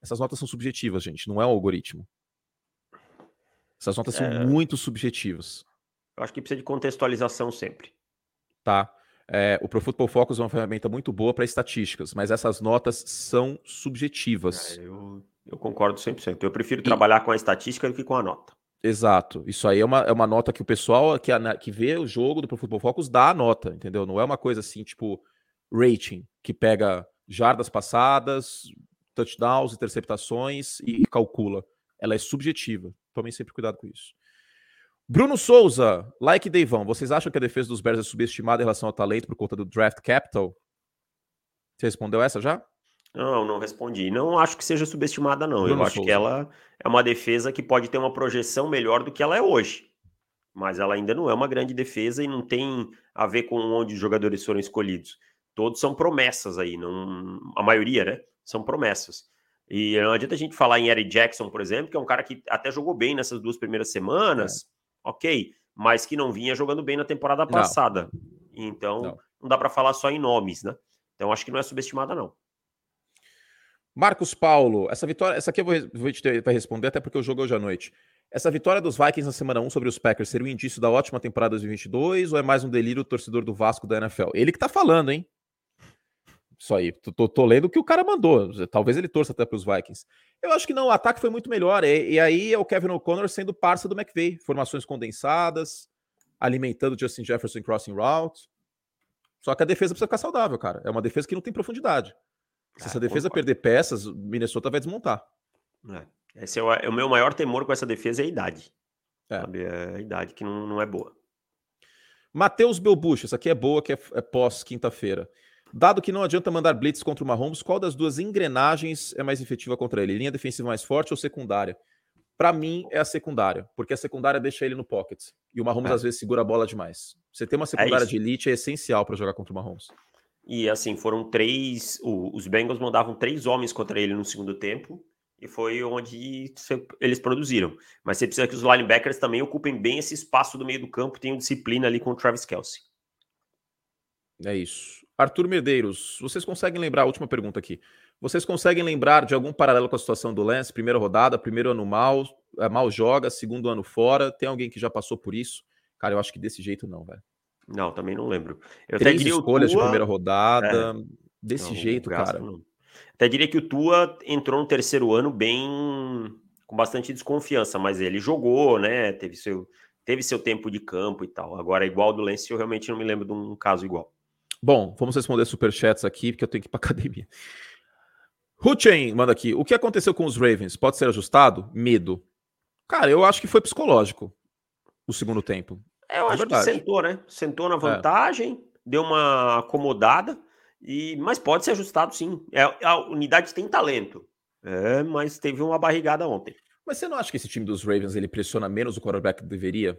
Essas notas são subjetivas, gente, não é um algoritmo. Essas notas é... são muito subjetivas. Eu acho que precisa de contextualização sempre. Tá. É, o Pro Football Focus é uma ferramenta muito boa para estatísticas, mas essas notas são subjetivas. É, eu, eu, concordo 100%. Eu prefiro e... trabalhar com a estatística do que com a nota. Exato. Isso aí é uma, é uma nota que o pessoal que, que vê o jogo do Pro Football Focus dá a nota, entendeu? Não é uma coisa assim, tipo, rating, que pega jardas passadas, touchdowns, interceptações e, calcula. Ela é subjetiva. Tomem sempre cuidado com isso. Bruno Souza, like Deivão, vocês acham que a defesa dos Bears é subestimada em relação ao talento por conta do draft capital? Você respondeu essa já? Não, não respondi. Não acho que seja subestimada, não. Eu acho que ela é uma defesa que pode ter uma projeção melhor do que ela é hoje. Mas ela ainda não é uma grande defesa e não tem a ver com onde os jogadores foram escolhidos. Todos são promessas aí, não... a maioria, né? São promessas. E não adianta a gente falar em Eric Jackson, por exemplo, que é um cara que até jogou bem nessas duas primeiras semanas. É ok, mas que não vinha jogando bem na temporada passada. Não. Então, não, não dá para falar só em nomes, né? Então, acho que não é subestimada, não. Marcos Paulo, essa vitória, essa aqui eu vou, vou te vai responder, até porque o jogo é hoje à noite. Essa vitória dos Vikings na semana 1 sobre os Packers seria um indício da ótima temporada 2022 ou é mais um delírio do torcedor do Vasco da NFL? Ele que tá falando, hein? Isso aí, tô, tô, lendo o que o cara mandou. Talvez ele torça até para os Vikings. Eu acho que não, o ataque foi muito melhor. E, e aí é o Kevin O'Connor sendo parça do McVay. Formações condensadas, alimentando Justin Jefferson crossing route. Só que a defesa precisa ficar saudável, cara. É uma defesa que não tem profundidade. Se essa defesa concordo. perder peças, Minnesota vai desmontar. É. Esse é o, é o, meu maior temor com essa defesa é a idade. É, é a idade que não, não é boa. Matheus Belbucho, essa aqui é boa, que é, é pós-quinta-feira. Dado que não adianta mandar blitz contra o Mahomes, qual das duas engrenagens é mais efetiva contra ele? Linha defensiva mais forte ou secundária? Para mim é a secundária, porque a secundária deixa ele no pocket. E o Mahomes é. às vezes segura a bola demais. Você ter uma é secundária é de elite é essencial para jogar contra o Mahomes. E assim, foram três. O, os Bengals mandavam três homens contra ele no segundo tempo. E foi onde eles produziram. Mas você precisa que os linebackers também ocupem bem esse espaço do meio do campo, tenham disciplina ali com o Travis Kelsey. É isso. Arthur Medeiros, vocês conseguem lembrar, última pergunta aqui, vocês conseguem lembrar de algum paralelo com a situação do Lance? Primeira rodada, primeiro ano mal, é, mal joga, segundo ano fora. Tem alguém que já passou por isso? Cara, eu acho que desse jeito não, velho. Não, também não lembro. Eu Três até escolhas Tua... de primeira rodada, é. desse não, jeito, cara. Não. Até diria que o Tua entrou no terceiro ano bem com bastante desconfiança, mas ele jogou, né? Teve seu, teve seu tempo de campo e tal. Agora, igual do Lance, eu realmente não me lembro de um caso igual. Bom, vamos responder superchats aqui, porque eu tenho que ir para <laughs> academia. Huchen manda aqui. O que aconteceu com os Ravens? Pode ser ajustado? Medo. Cara, eu acho que foi psicológico o segundo tempo. É, eu é acho verdade. que sentou, né? Sentou na é. vantagem, é. deu uma acomodada, e mas pode ser ajustado sim. É, a unidade tem talento, é, mas teve uma barrigada ontem. Mas você não acha que esse time dos Ravens ele pressiona menos o quarterback que deveria?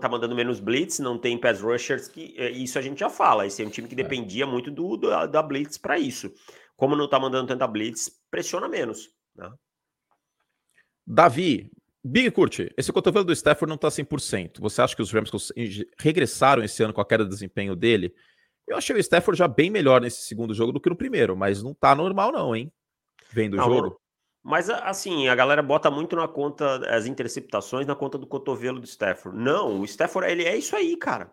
tá mandando menos blitz, não tem pass rushers, que é, isso a gente já fala. Esse é um time que dependia muito do, do, da blitz para isso. Como não tá mandando tanta blitz, pressiona menos. Né? Davi, Big Curte, esse cotovelo do Stafford não tá 100%. Você acha que os Rams regressaram esse ano com a queda de desempenho dele? Eu achei o Stafford já bem melhor nesse segundo jogo do que no primeiro, mas não tá normal não, hein? Vendo o jogo. Mas assim, a galera bota muito na conta as interceptações na conta do cotovelo do Stafford. Não, o Stafford ele é isso aí, cara.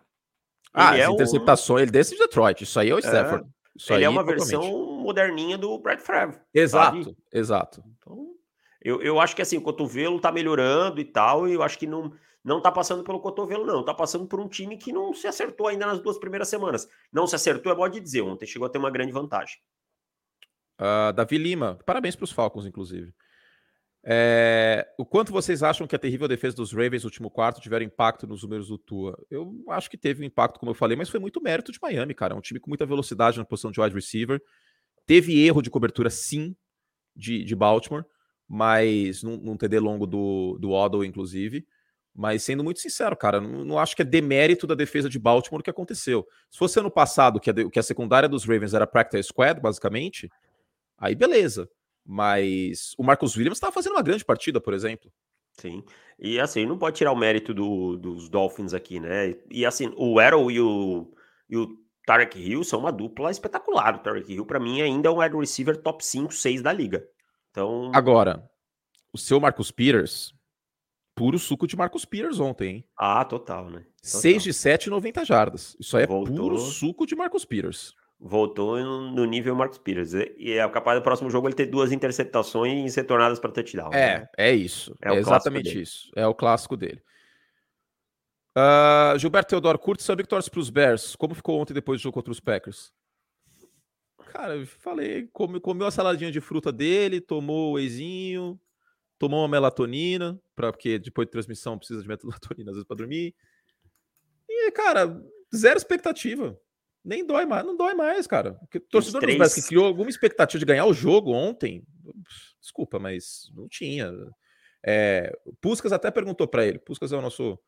Ah, ele as é interceptações, um... ele desce de Detroit. Isso aí é o Stafford. É, ele é uma totalmente. versão moderninha do Brad Favre. Exato, sabe? exato. Então, eu, eu acho que assim, o cotovelo tá melhorando e tal, e eu acho que não não tá passando pelo cotovelo, não. Tá passando por um time que não se acertou ainda nas duas primeiras semanas. Não se acertou, é bom de dizer. Ontem chegou a ter uma grande vantagem. Uh, Davi Lima, parabéns para os Falcons, inclusive. É, o quanto vocês acham que a terrível defesa dos Ravens no último quarto tiveram impacto nos números do Tua? Eu acho que teve um impacto, como eu falei, mas foi muito mérito de Miami, cara. É um time com muita velocidade na posição de wide receiver. Teve erro de cobertura, sim, de, de Baltimore, mas num, num TD longo do, do Waddle, inclusive. Mas sendo muito sincero, cara, não, não, acho que é demérito da defesa de Baltimore o que aconteceu. Se fosse ano passado, que a, que a secundária dos Ravens era practice squad, basicamente, aí beleza. Mas o Marcos Williams estava fazendo uma grande partida, por exemplo. Sim. E assim, não pode tirar o mérito do, dos Dolphins aqui, né? E assim, o Arrow e o, e o Tarek Hill são uma dupla espetacular. O Tarek Hill, para mim, ainda é um wide receiver top 5, 6 da liga. Então. Agora, o seu Marcus Peters, puro suco de Marcus Peters ontem, hein? Ah, total, né? Total. 6 de 7, 90 jardas. Isso aí é Voltou. puro suco de Marcus Peters voltou no nível Marcos Pires. E é capaz do próximo jogo ele ter duas interceptações retornadas para touchdown. É, né? é isso. É, é exatamente isso. É o clássico dele. Uh, Gilberto Teodoro, curte que torce para os Bears. Como ficou ontem depois do jogo contra os Packers? Cara, falei, come, comeu a saladinha de fruta dele, tomou o eizinho, tomou uma melatonina, pra, porque depois de transmissão precisa de melatonina às vezes para dormir. E, cara, zero expectativa nem dói mais, não dói mais, cara. Porque torcedor dos Bears que criou alguma expectativa de ganhar o jogo ontem, desculpa, mas não tinha. É, Puskas até perguntou para ele, Puskas é o nosso,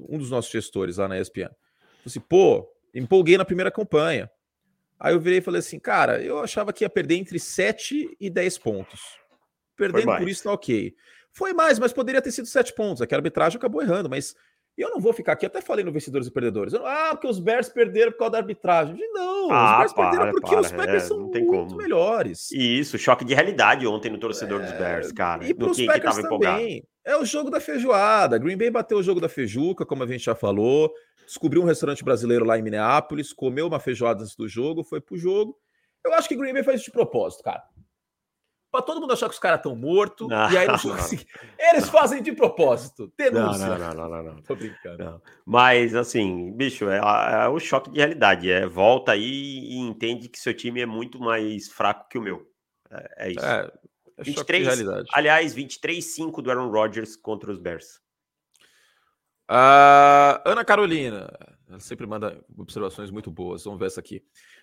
um dos nossos gestores lá na ESPN. Falei assim, pô, empolguei na primeira campanha. Aí eu virei e falei assim, cara, eu achava que ia perder entre 7 e 10 pontos. Perdendo por isso tá ok. Foi mais, mas poderia ter sido 7 pontos. Aqui a arbitragem acabou errando, mas eu não vou ficar aqui, até falei no Vencedores e Perdedores. Eu, ah, porque os Bears perderam por causa da arbitragem. Não, ah, os Bears para, perderam porque para, os Packers é, são muito como. melhores. Isso, choque de realidade ontem no torcedor é, dos Bears, cara. E para os Packers também. Empolgado. É o jogo da feijoada. Green Bay bateu o jogo da feijuca, como a gente já falou. Descobriu um restaurante brasileiro lá em Minneapolis, comeu uma feijoada antes do jogo, foi pro jogo. Eu acho que Green Bay faz isso de propósito, cara. Pra todo mundo achar que os caras estão mortos. E aí eles, assim, eles fazem de propósito. Denúncia. Não, não, não, não, não. <laughs> Tô brincando. Não. Mas, assim, bicho, é, é, o choque de realidade. É volta aí e entende que seu time é muito mais fraco que o meu. É, é isso. É, é 23, realidade. aliás, 23-5 do Aaron Rodgers contra os Bears. Uh, Ana Carolina, ela sempre manda observações muito boas. Vamos ver essa aqui.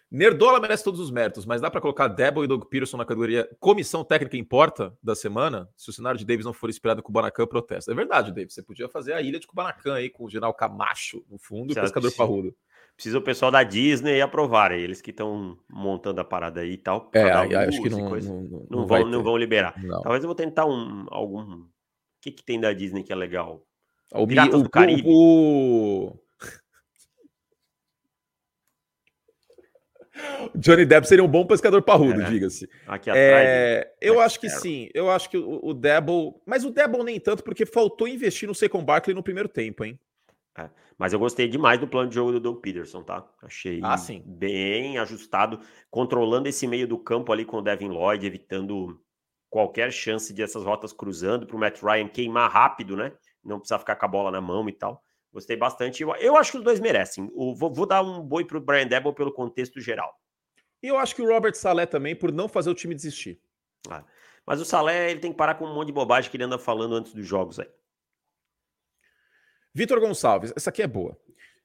Nerdola merece todos os méritos, mas dá para colocar Debo e Doug Peterson na categoria Comissão Técnica Importa da semana? Se o cenário de Davis não for inspirado com o Banacan, protesta. É verdade, Davis. Você podia fazer a ilha de Kubanacan aí com o General Camacho no fundo e o pescador precisa, parrudo. Precisa o pessoal da Disney aprovar, eles que estão montando a parada aí e tal. É, acho que não, não, não, não, vão, não vão liberar. Talvez eu vou tentar um algum. O que, que tem da Disney que é legal? O, o, do Caribe. O, <laughs> Johnny Depp seria um bom pescador parrudo, é. diga-se. Aqui atrás. É, eu acho que sim. Eu acho que o, o Debo. Mas o Debo nem tanto, porque faltou investir no Secon Barkley no primeiro tempo, hein? É, mas eu gostei demais do plano de jogo do Doug Peterson, tá? Achei ah, bem ajustado, controlando esse meio do campo ali com o Devin Lloyd, evitando qualquer chance de essas rotas cruzando para o Matt Ryan queimar rápido, né? Não precisar ficar com a bola na mão e tal. Gostei bastante. Eu, eu acho que os dois merecem. O, vou, vou, dar um boi para o Brian Debo pelo contexto geral. E eu acho que o Robert Salé também, por não fazer o time desistir. Ah, mas o Salé ele tem que parar com um monte de bobagem que ele anda falando antes dos jogos aí. Vitor Gonçalves, essa aqui é boa.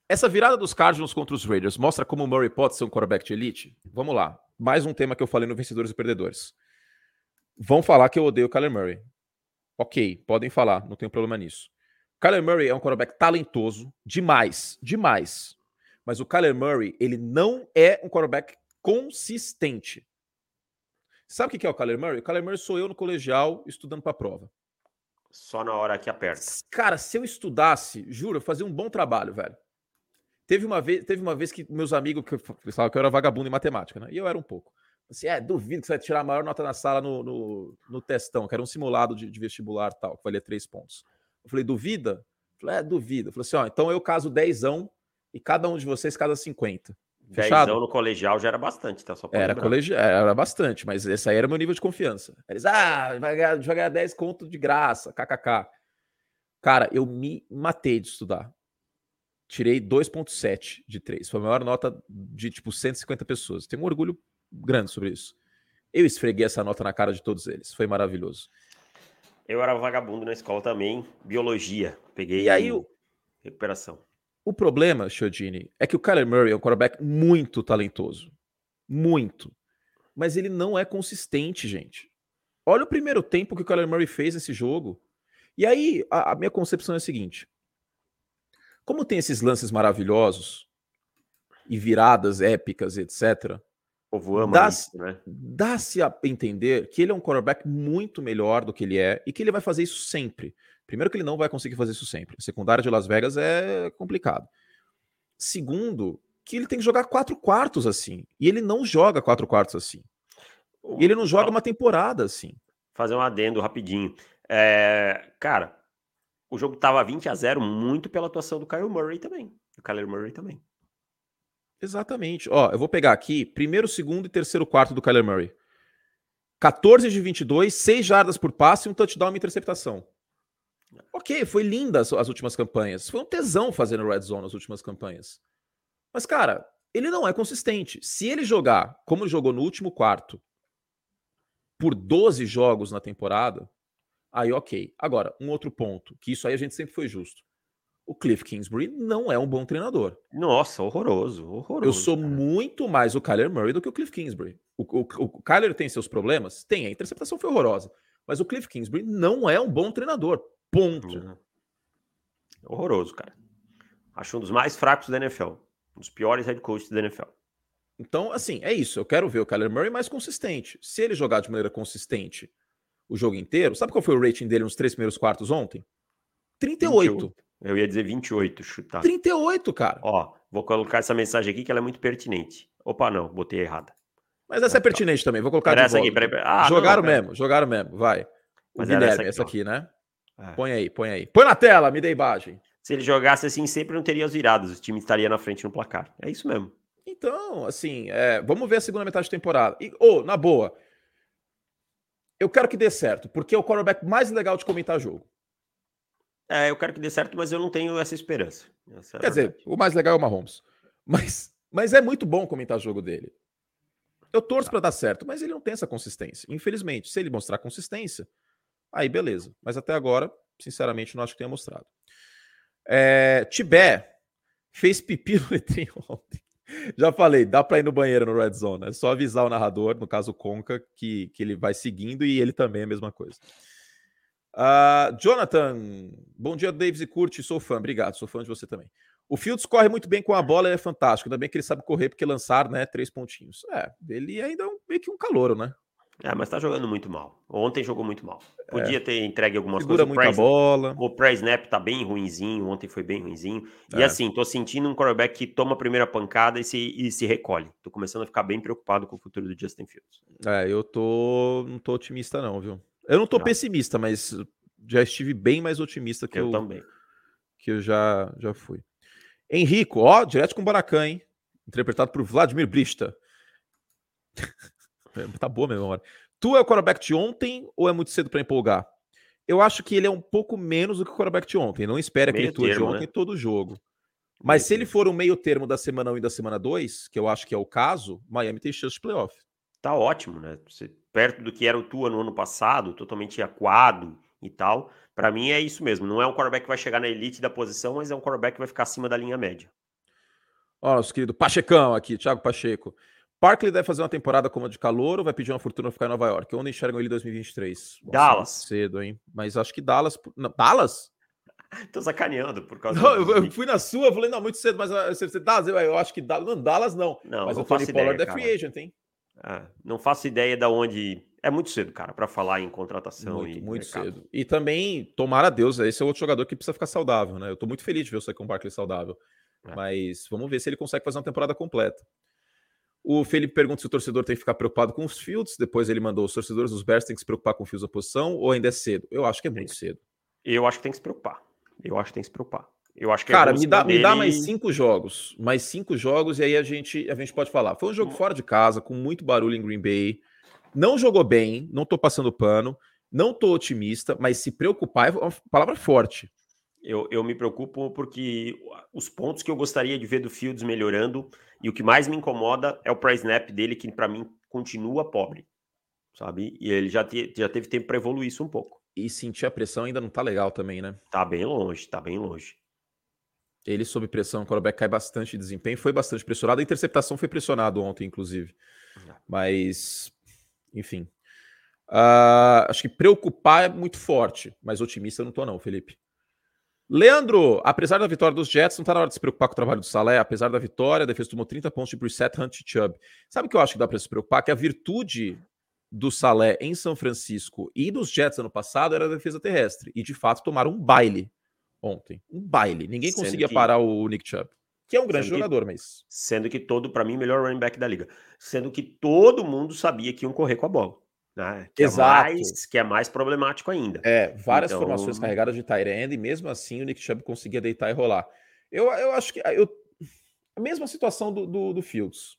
Essa virada dos Cardinals contra os Raiders mostra como o Murray pode ser um quarterback de elite? Vamos lá. Mais um tema que eu falei no Vencedores e Perdedores. Vão falar que eu odeio o Kyler Murray. Ok, podem falar, não tenho problema nisso. Kyler Murray é um quarterback talentoso, demais, demais. Mas o Kyler Murray, ele não é um quarterback consistente. Sabe o que é o Kyler Murray? O Kyler Murray sou eu no colegial estudando para a prova. Só na hora que aperta. Cara, se eu estudasse, juro, eu fazia um bom trabalho, velho. Teve uma vez, teve uma vez que meus amigos que falavam que eu era vagabundo em matemática, né? E eu era um pouco. Assim, é, duvido que você vai tirar a maior nota na sala no, no, no testão, que era um simulado de, de vestibular tal, que valia três pontos. Eu falei, duvida? Eu falei, é, duvida. Falei assim, ó, então eu caso dezão e cada um de vocês casa 50. Fechado? Dezão no colegial já era bastante, tá? Só era, colegial, era bastante, mas esse aí era meu nível de confiança. Eles, ah, vai ganhar, vai ganhar 10 conto de graça, kkk. Cara, eu me matei de estudar. Tirei 2.7 de 3. Foi a maior nota de, tipo, 150 pessoas. Tenho um orgulho grande sobre isso. Eu esfreguei essa nota na cara de todos eles. Foi maravilhoso. Eu era vagabundo na escola também, biologia. Peguei e aí o... recuperação. O problema, Chodini, é que o Kyler Murray é um quarterback muito talentoso. Muito. Mas ele não é consistente, gente. Olha o primeiro tempo que o Kyler Murray fez nesse jogo. E aí, a, a minha concepção é a seguinte: como tem esses lances maravilhosos e viradas épicas, etc., o povo ama dá, isso, né? Dá-se a entender que ele é um quarterback muito melhor do que ele é e que ele vai fazer isso sempre. Primeiro que ele não vai conseguir fazer isso sempre. A secundária de Las Vegas é complicado. Segundo, que ele tem que jogar quatro quartos assim. E ele não joga quatro quartos assim. E ele não joga uma temporada assim. Fazer um adendo rapidinho. É, cara, o jogo tava 20 a 0 muito pela atuação do Kyle Murray também. Do Kyler Murray também. Exatamente. Ó, eu vou pegar aqui primeiro, segundo e terceiro quarto do Kyler Murray. 14 de 22, 6 jardas por passe, um touchdown e uma interceptação. Ok, foi linda as, as últimas campanhas. Foi um tesão fazer no Red Zone nas últimas campanhas. Mas, cara, ele não é consistente. Se ele jogar como ele jogou no último quarto, por 12 jogos na temporada, aí ok. Agora, um outro ponto, que isso aí a gente sempre foi justo o Cliff Kingsbury não é um bom treinador. Nossa, horroroso, horroroso. Eu sou cara. muito mais o Kyler Murray do que o Cliff Kingsbury. O, o, o Kyler tem seus problemas? Tem, a interceptação foi horrorosa. Mas o Cliff Kingsbury não é um bom treinador. Ponto. Uhum. Horroroso, cara. Acho um dos mais fracos da NFL. Um dos piores head coaches da NFL. Então, assim, é isso. Eu quero ver o Kyler Murray mais consistente. Se ele jogar de maneira consistente o jogo inteiro, sabe qual foi o rating dele nos três primeiros quartos ontem? 38. 28. Eu ia dizer 28, chutar. 38, cara. Ó, vou colocar essa mensagem aqui que ela é muito pertinente. Opa, não, botei errada. Mas essa é pertinente também, vou colocar era de volta. Aqui, peraí, Ah, jogaram não, mesmo, jogaram mesmo, vai. O Mas Guilherme, essa aqui, essa aqui né? É. Põe aí, põe aí. Põe na tela, me dê imagem. Se ele jogasse assim, sempre não teria as viradas, o time estaria na frente no placar. É isso mesmo. Então, assim, é, vamos ver a segunda metade da temporada. E, oh, na boa, eu quero que dê certo, porque é o quarterback mais legal de comentar jogo. É, eu quero que dê certo, mas eu não tenho essa esperança. Essa é Quer dizer, o mais legal é o Mahomes. Mas, mas é muito bom comentar o jogo dele. Eu torço tá. para dar certo, mas ele não tem essa consistência. Infelizmente, se ele mostrar consistência, aí beleza. Mas até agora, sinceramente, não acho que tenha mostrado. É, Tibé fez pipi no <laughs> letrinho ontem. Já falei, dá para ir no banheiro no Red Zone. É só avisar o narrador, no caso o Conca, que, que ele vai seguindo e ele também é a mesma coisa. Uh, Jonathan, bom dia, Davis e Curte, sou fã, obrigado, sou fã de você também. O Fields corre muito bem com a bola, é fantástico. Ainda bem que ele sabe correr, porque lançar, né, três pontinhos. É, ele ainda é um, meio que um calouro, né? É, mas tá jogando muito mal. Ontem jogou muito mal. Podia é. ter entregue algumas Segura coisas. Muita bola. O pré-snap tá bem ruinzinho, ontem foi bem ruinzinho. É. E assim, tô sentindo um quarterback que toma a primeira pancada e se, e se recolhe. Tô começando a ficar bem preocupado com o futuro do Justin Fields. É, eu tô não tô otimista não, viu? Eu não tô não. pessimista, mas já estive bem mais otimista que eu, eu também. Que eu já já fui. Henrico, ó, direto com o Baracan, hein? Interpretado por Vladimir Brista. <laughs> tá boa a memória. Tu é o quarterback de ontem ou é muito cedo para empolgar? Eu acho que ele é um pouco menos do que o quarterback de ontem. Não espere aquele tua de ontem né? todo jogo. Mas meio se ele for um meio termo da semana 1 e da semana 2, que eu acho que é o caso, Miami tem chance de playoff. Tá ótimo, né? Você, perto do que era o Tua no ano passado, totalmente aquado e tal. Para mim é isso mesmo. Não é um quarterback que vai chegar na elite da posição, mas é um quarterback que vai ficar acima da linha média. Ó, nosso querido Pachecão aqui, Thiago Pacheco. Parkley deve fazer uma temporada como a de calor ou vai pedir uma fortuna ficar em Nova York? Onde enxergam ele em 2023? Nossa, Dallas. Cedo, hein? Mas acho que Dallas. Não, Dallas? <laughs> Tô sacaneando por causa não, eu, eu, fui na sua, falei, não, muito cedo, mas ah, você, você, Dallas, eu, eu acho que Dallas. Não, Dallas não. Não, mas não o Tony Pollard é free agent, hein? É, não faço ideia de onde. É muito cedo, cara, para falar em contratação. Muito, muito cedo. E também, tomara a Deus, esse é outro jogador que precisa ficar saudável, né? Eu tô muito feliz de ver o Saquon Barkley saudável. É. Mas vamos ver se ele consegue fazer uma temporada completa. O Felipe pergunta se o torcedor tem que ficar preocupado com os Fields. Depois ele mandou: os torcedores dos Bears têm que se preocupar com Fields da posição ou ainda é cedo? Eu acho que é muito cedo. Eu acho que tem que se preocupar. Eu acho que tem que se preocupar. Eu acho que Cara, me dá, dele... me dá mais cinco jogos. Mais cinco jogos, e aí a gente, a gente pode falar. Foi um jogo hum. fora de casa, com muito barulho em Green Bay. Não jogou bem, não tô passando pano, não tô otimista, mas se preocupar é uma palavra forte. Eu, eu me preocupo porque os pontos que eu gostaria de ver do Fields melhorando e o que mais me incomoda é o price snap dele, que para mim continua pobre, sabe? E ele já, te, já teve tempo para evoluir isso um pouco. E sentir a pressão ainda não tá legal também, né? Tá bem longe, tá bem longe. Ele sob pressão, o quarterback cai bastante de desempenho, foi bastante pressionado. A interceptação foi pressionado ontem, inclusive. É. Mas, enfim. Uh, acho que preocupar é muito forte, mas otimista eu não tô não, Felipe. Leandro, apesar da vitória dos Jets, não tá na hora de se preocupar com o trabalho do Salé. Apesar da vitória, a defesa tomou 30 pontos de Brissett, Hunt e Chubb. Sabe o que eu acho que dá para se preocupar? Que a virtude do Salé em São Francisco e dos Jets ano passado era a defesa terrestre. E de fato tomaram um baile ontem. Um baile. Ninguém sendo conseguia que... parar o Nick Chubb. Que é um grande jogador, mas. Sendo que todo, para mim, melhor running back da liga. Sendo que todo mundo sabia que iam correr com a bola. Né? Que Exato. É mais, que é mais problemático ainda. É, várias então... formações carregadas de Tyrande e mesmo assim o Nick Chubb conseguia deitar e rolar. Eu, eu acho que eu, a mesma situação do, do, do Fields.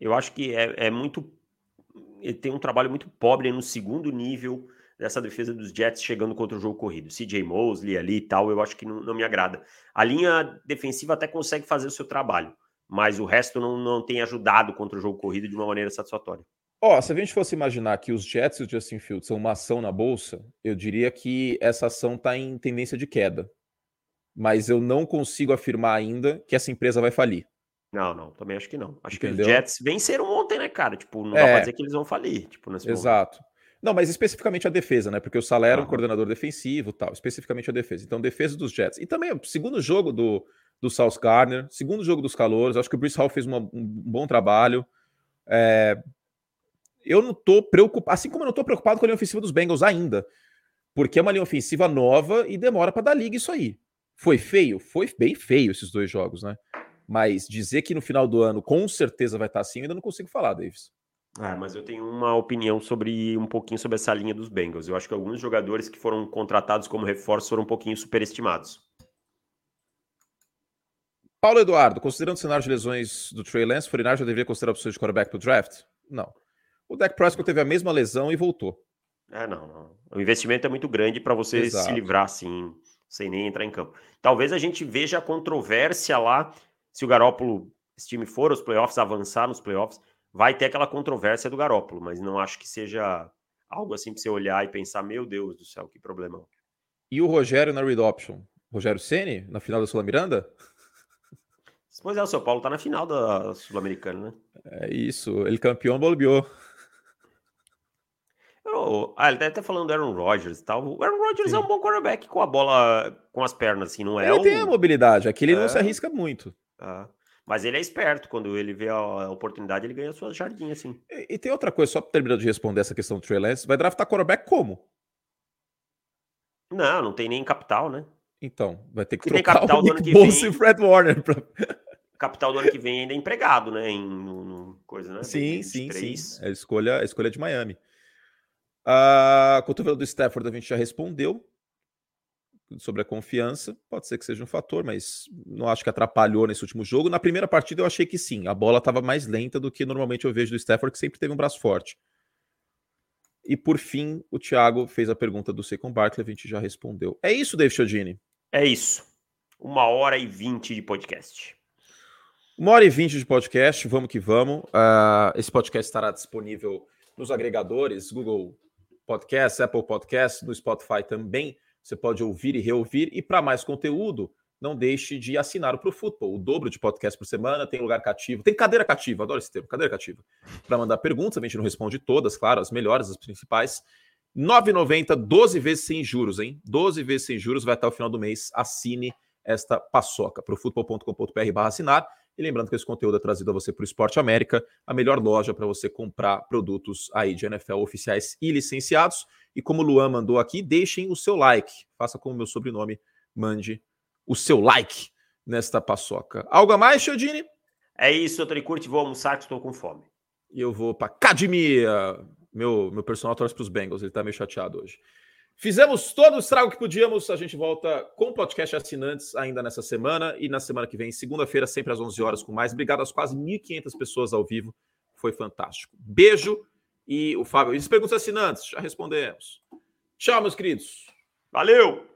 Eu acho que é, é muito. Ele tem um trabalho muito pobre no segundo nível dessa defesa dos Jets chegando contra o jogo corrido. CJ Mosley ali e tal, eu acho que não, não me agrada. A linha defensiva até consegue fazer o seu trabalho, mas o resto não, não tem ajudado contra o jogo corrido de uma maneira satisfatória. Ó, oh, se a gente fosse imaginar que os Jets e o Justin Fields são uma ação na bolsa, eu diria que essa ação está em tendência de queda. Mas eu não consigo afirmar ainda que essa empresa vai falir. Não, não, também acho que não. Acho Entendeu? que os Jets venceram ontem, né, cara? Tipo, não é, dá pra dizer que eles vão falir. Tipo, Exato. Momento. Não, mas especificamente a defesa, né? Porque o Salé era um coordenador defensivo tal, especificamente a defesa. Então, defesa dos Jets. E também, segundo jogo do, do South Garner, segundo jogo dos calouros, acho que o Bruce Hall fez uma, um bom trabalho. É, eu não tô preocupado, assim como eu não tô preocupado com a linha ofensiva dos Bengals ainda, porque é uma linha ofensiva nova e demora para dar liga isso aí. Foi feio? Foi bem feio esses dois jogos, né? Mas dizer que no final do ano com certeza vai estar tá assim, eu ainda não consigo falar, Davis. Ah, mas eu tenho uma opinião sobre um pouquinho sobre essa linha dos Bengals. Eu acho que alguns jogadores que foram contratados como reforço foram um pouquinho superestimados. Paulo Eduardo, considerando o cenário de lesões do Trey Lance, o 49 já deveria considerar opções de quarterback para o draft? Não. O Dak Prescott teve a mesma lesão e voltou. É, não, não. O investimento é muito grande para você Exato. se livrar assim, sem nem entrar em campo. Talvez a gente veja a controvérsia lá, se o Garópolo, esse time for aos playoffs, avançar nos playoffs, vai ter aquela controvérsia do Garópolo, mas não acho que seja algo assim para você olhar e pensar, meu Deus do céu, que problema. E o Rogério na read option? Rogério Ceni na final da Sul Miranda? Pois é, o São Paulo tá na final da Sul-Americana, né? É isso, ele campeão bolebiou. Oh, ah, ele deve estar falando do Aaron Rodgers e tal. O Aaron Rodgers Sim. é um bom quarterback com a bola com as pernas, assim, não é? Ele um... tem a mobilidade, aqui ele é... não se arrisca muito. Ah. Mas ele é esperto, quando ele vê a oportunidade, ele ganha suas jardinhas, assim. E, e, tem outra coisa, só para terminar de responder essa questão do Trey Lance, vai draftar quarterback como? Não, não tem nem capital, né? Então, vai ter que, que trocar capital o Nick do ano que vem. e Fred Warner. Pra... Capital do ano que vem ainda é empregado, né? Em no, no coisa, né? Sim, sim, sim. É a escolha, a escolha de Miami. A cotovelo do Stafford a gente já respondeu sobre a confiança. Pode ser que seja um fator, mas não acho que atrapalhou nesse último jogo. Na primeira partida eu achei que sim. A bola estava mais lenta do que normalmente eu vejo do Stafford, que sempre teve um braço forte. E por fim, o Thiago fez a pergunta do Saquon Barkley, a gente já respondeu. É isso, David Chiodini? É isso. Uma hora e vinte de podcast. Uma hora e vinte de podcast, vamos que vamos. Uh, esse podcast estará disponível nos agregadores, Google Podcast, Apple Podcast, no Spotify também. Você pode ouvir e reouvir. E para mais conteúdo, não deixe de assinar o Pro Futebol. O dobro de podcast por semana, tem lugar cativo, tem cadeira cativa, adoro esse termo, cadeira cativa. Para mandar perguntas, a gente não responde todas, claro, as melhores, as principais. 9,90, 12 vezes sem juros, hein? 12 vezes sem juros, vai até o final do mês. Assine esta paçoca para futebol.com.br barra assinar. E lembrando que esse conteúdo é trazido a você por Esporte América, a melhor loja para você comprar produtos aí de NFL oficiais e licenciados. E como o Luan mandou aqui, deixem o seu like. Faça como meu sobrenome, mande o seu like nesta paçoca. Algo a mais, Chiodini? É isso, Tony Curte. Vou almoçar que estou com fome. E eu vou para academia. Meu, meu personal torce para os Bengals, ele está meio chateado hoje. Fizemos todo o estrago que podíamos. A gente volta com podcast assinantes ainda nessa semana e na semana que vem, segunda-feira, sempre às 11 horas com mais. Obrigado às quase 1.500 pessoas ao vivo. Foi fantástico. Beijo. E o Fábio, e as perguntas assinantes? Já respondemos. Tchau, meus queridos. Valeu!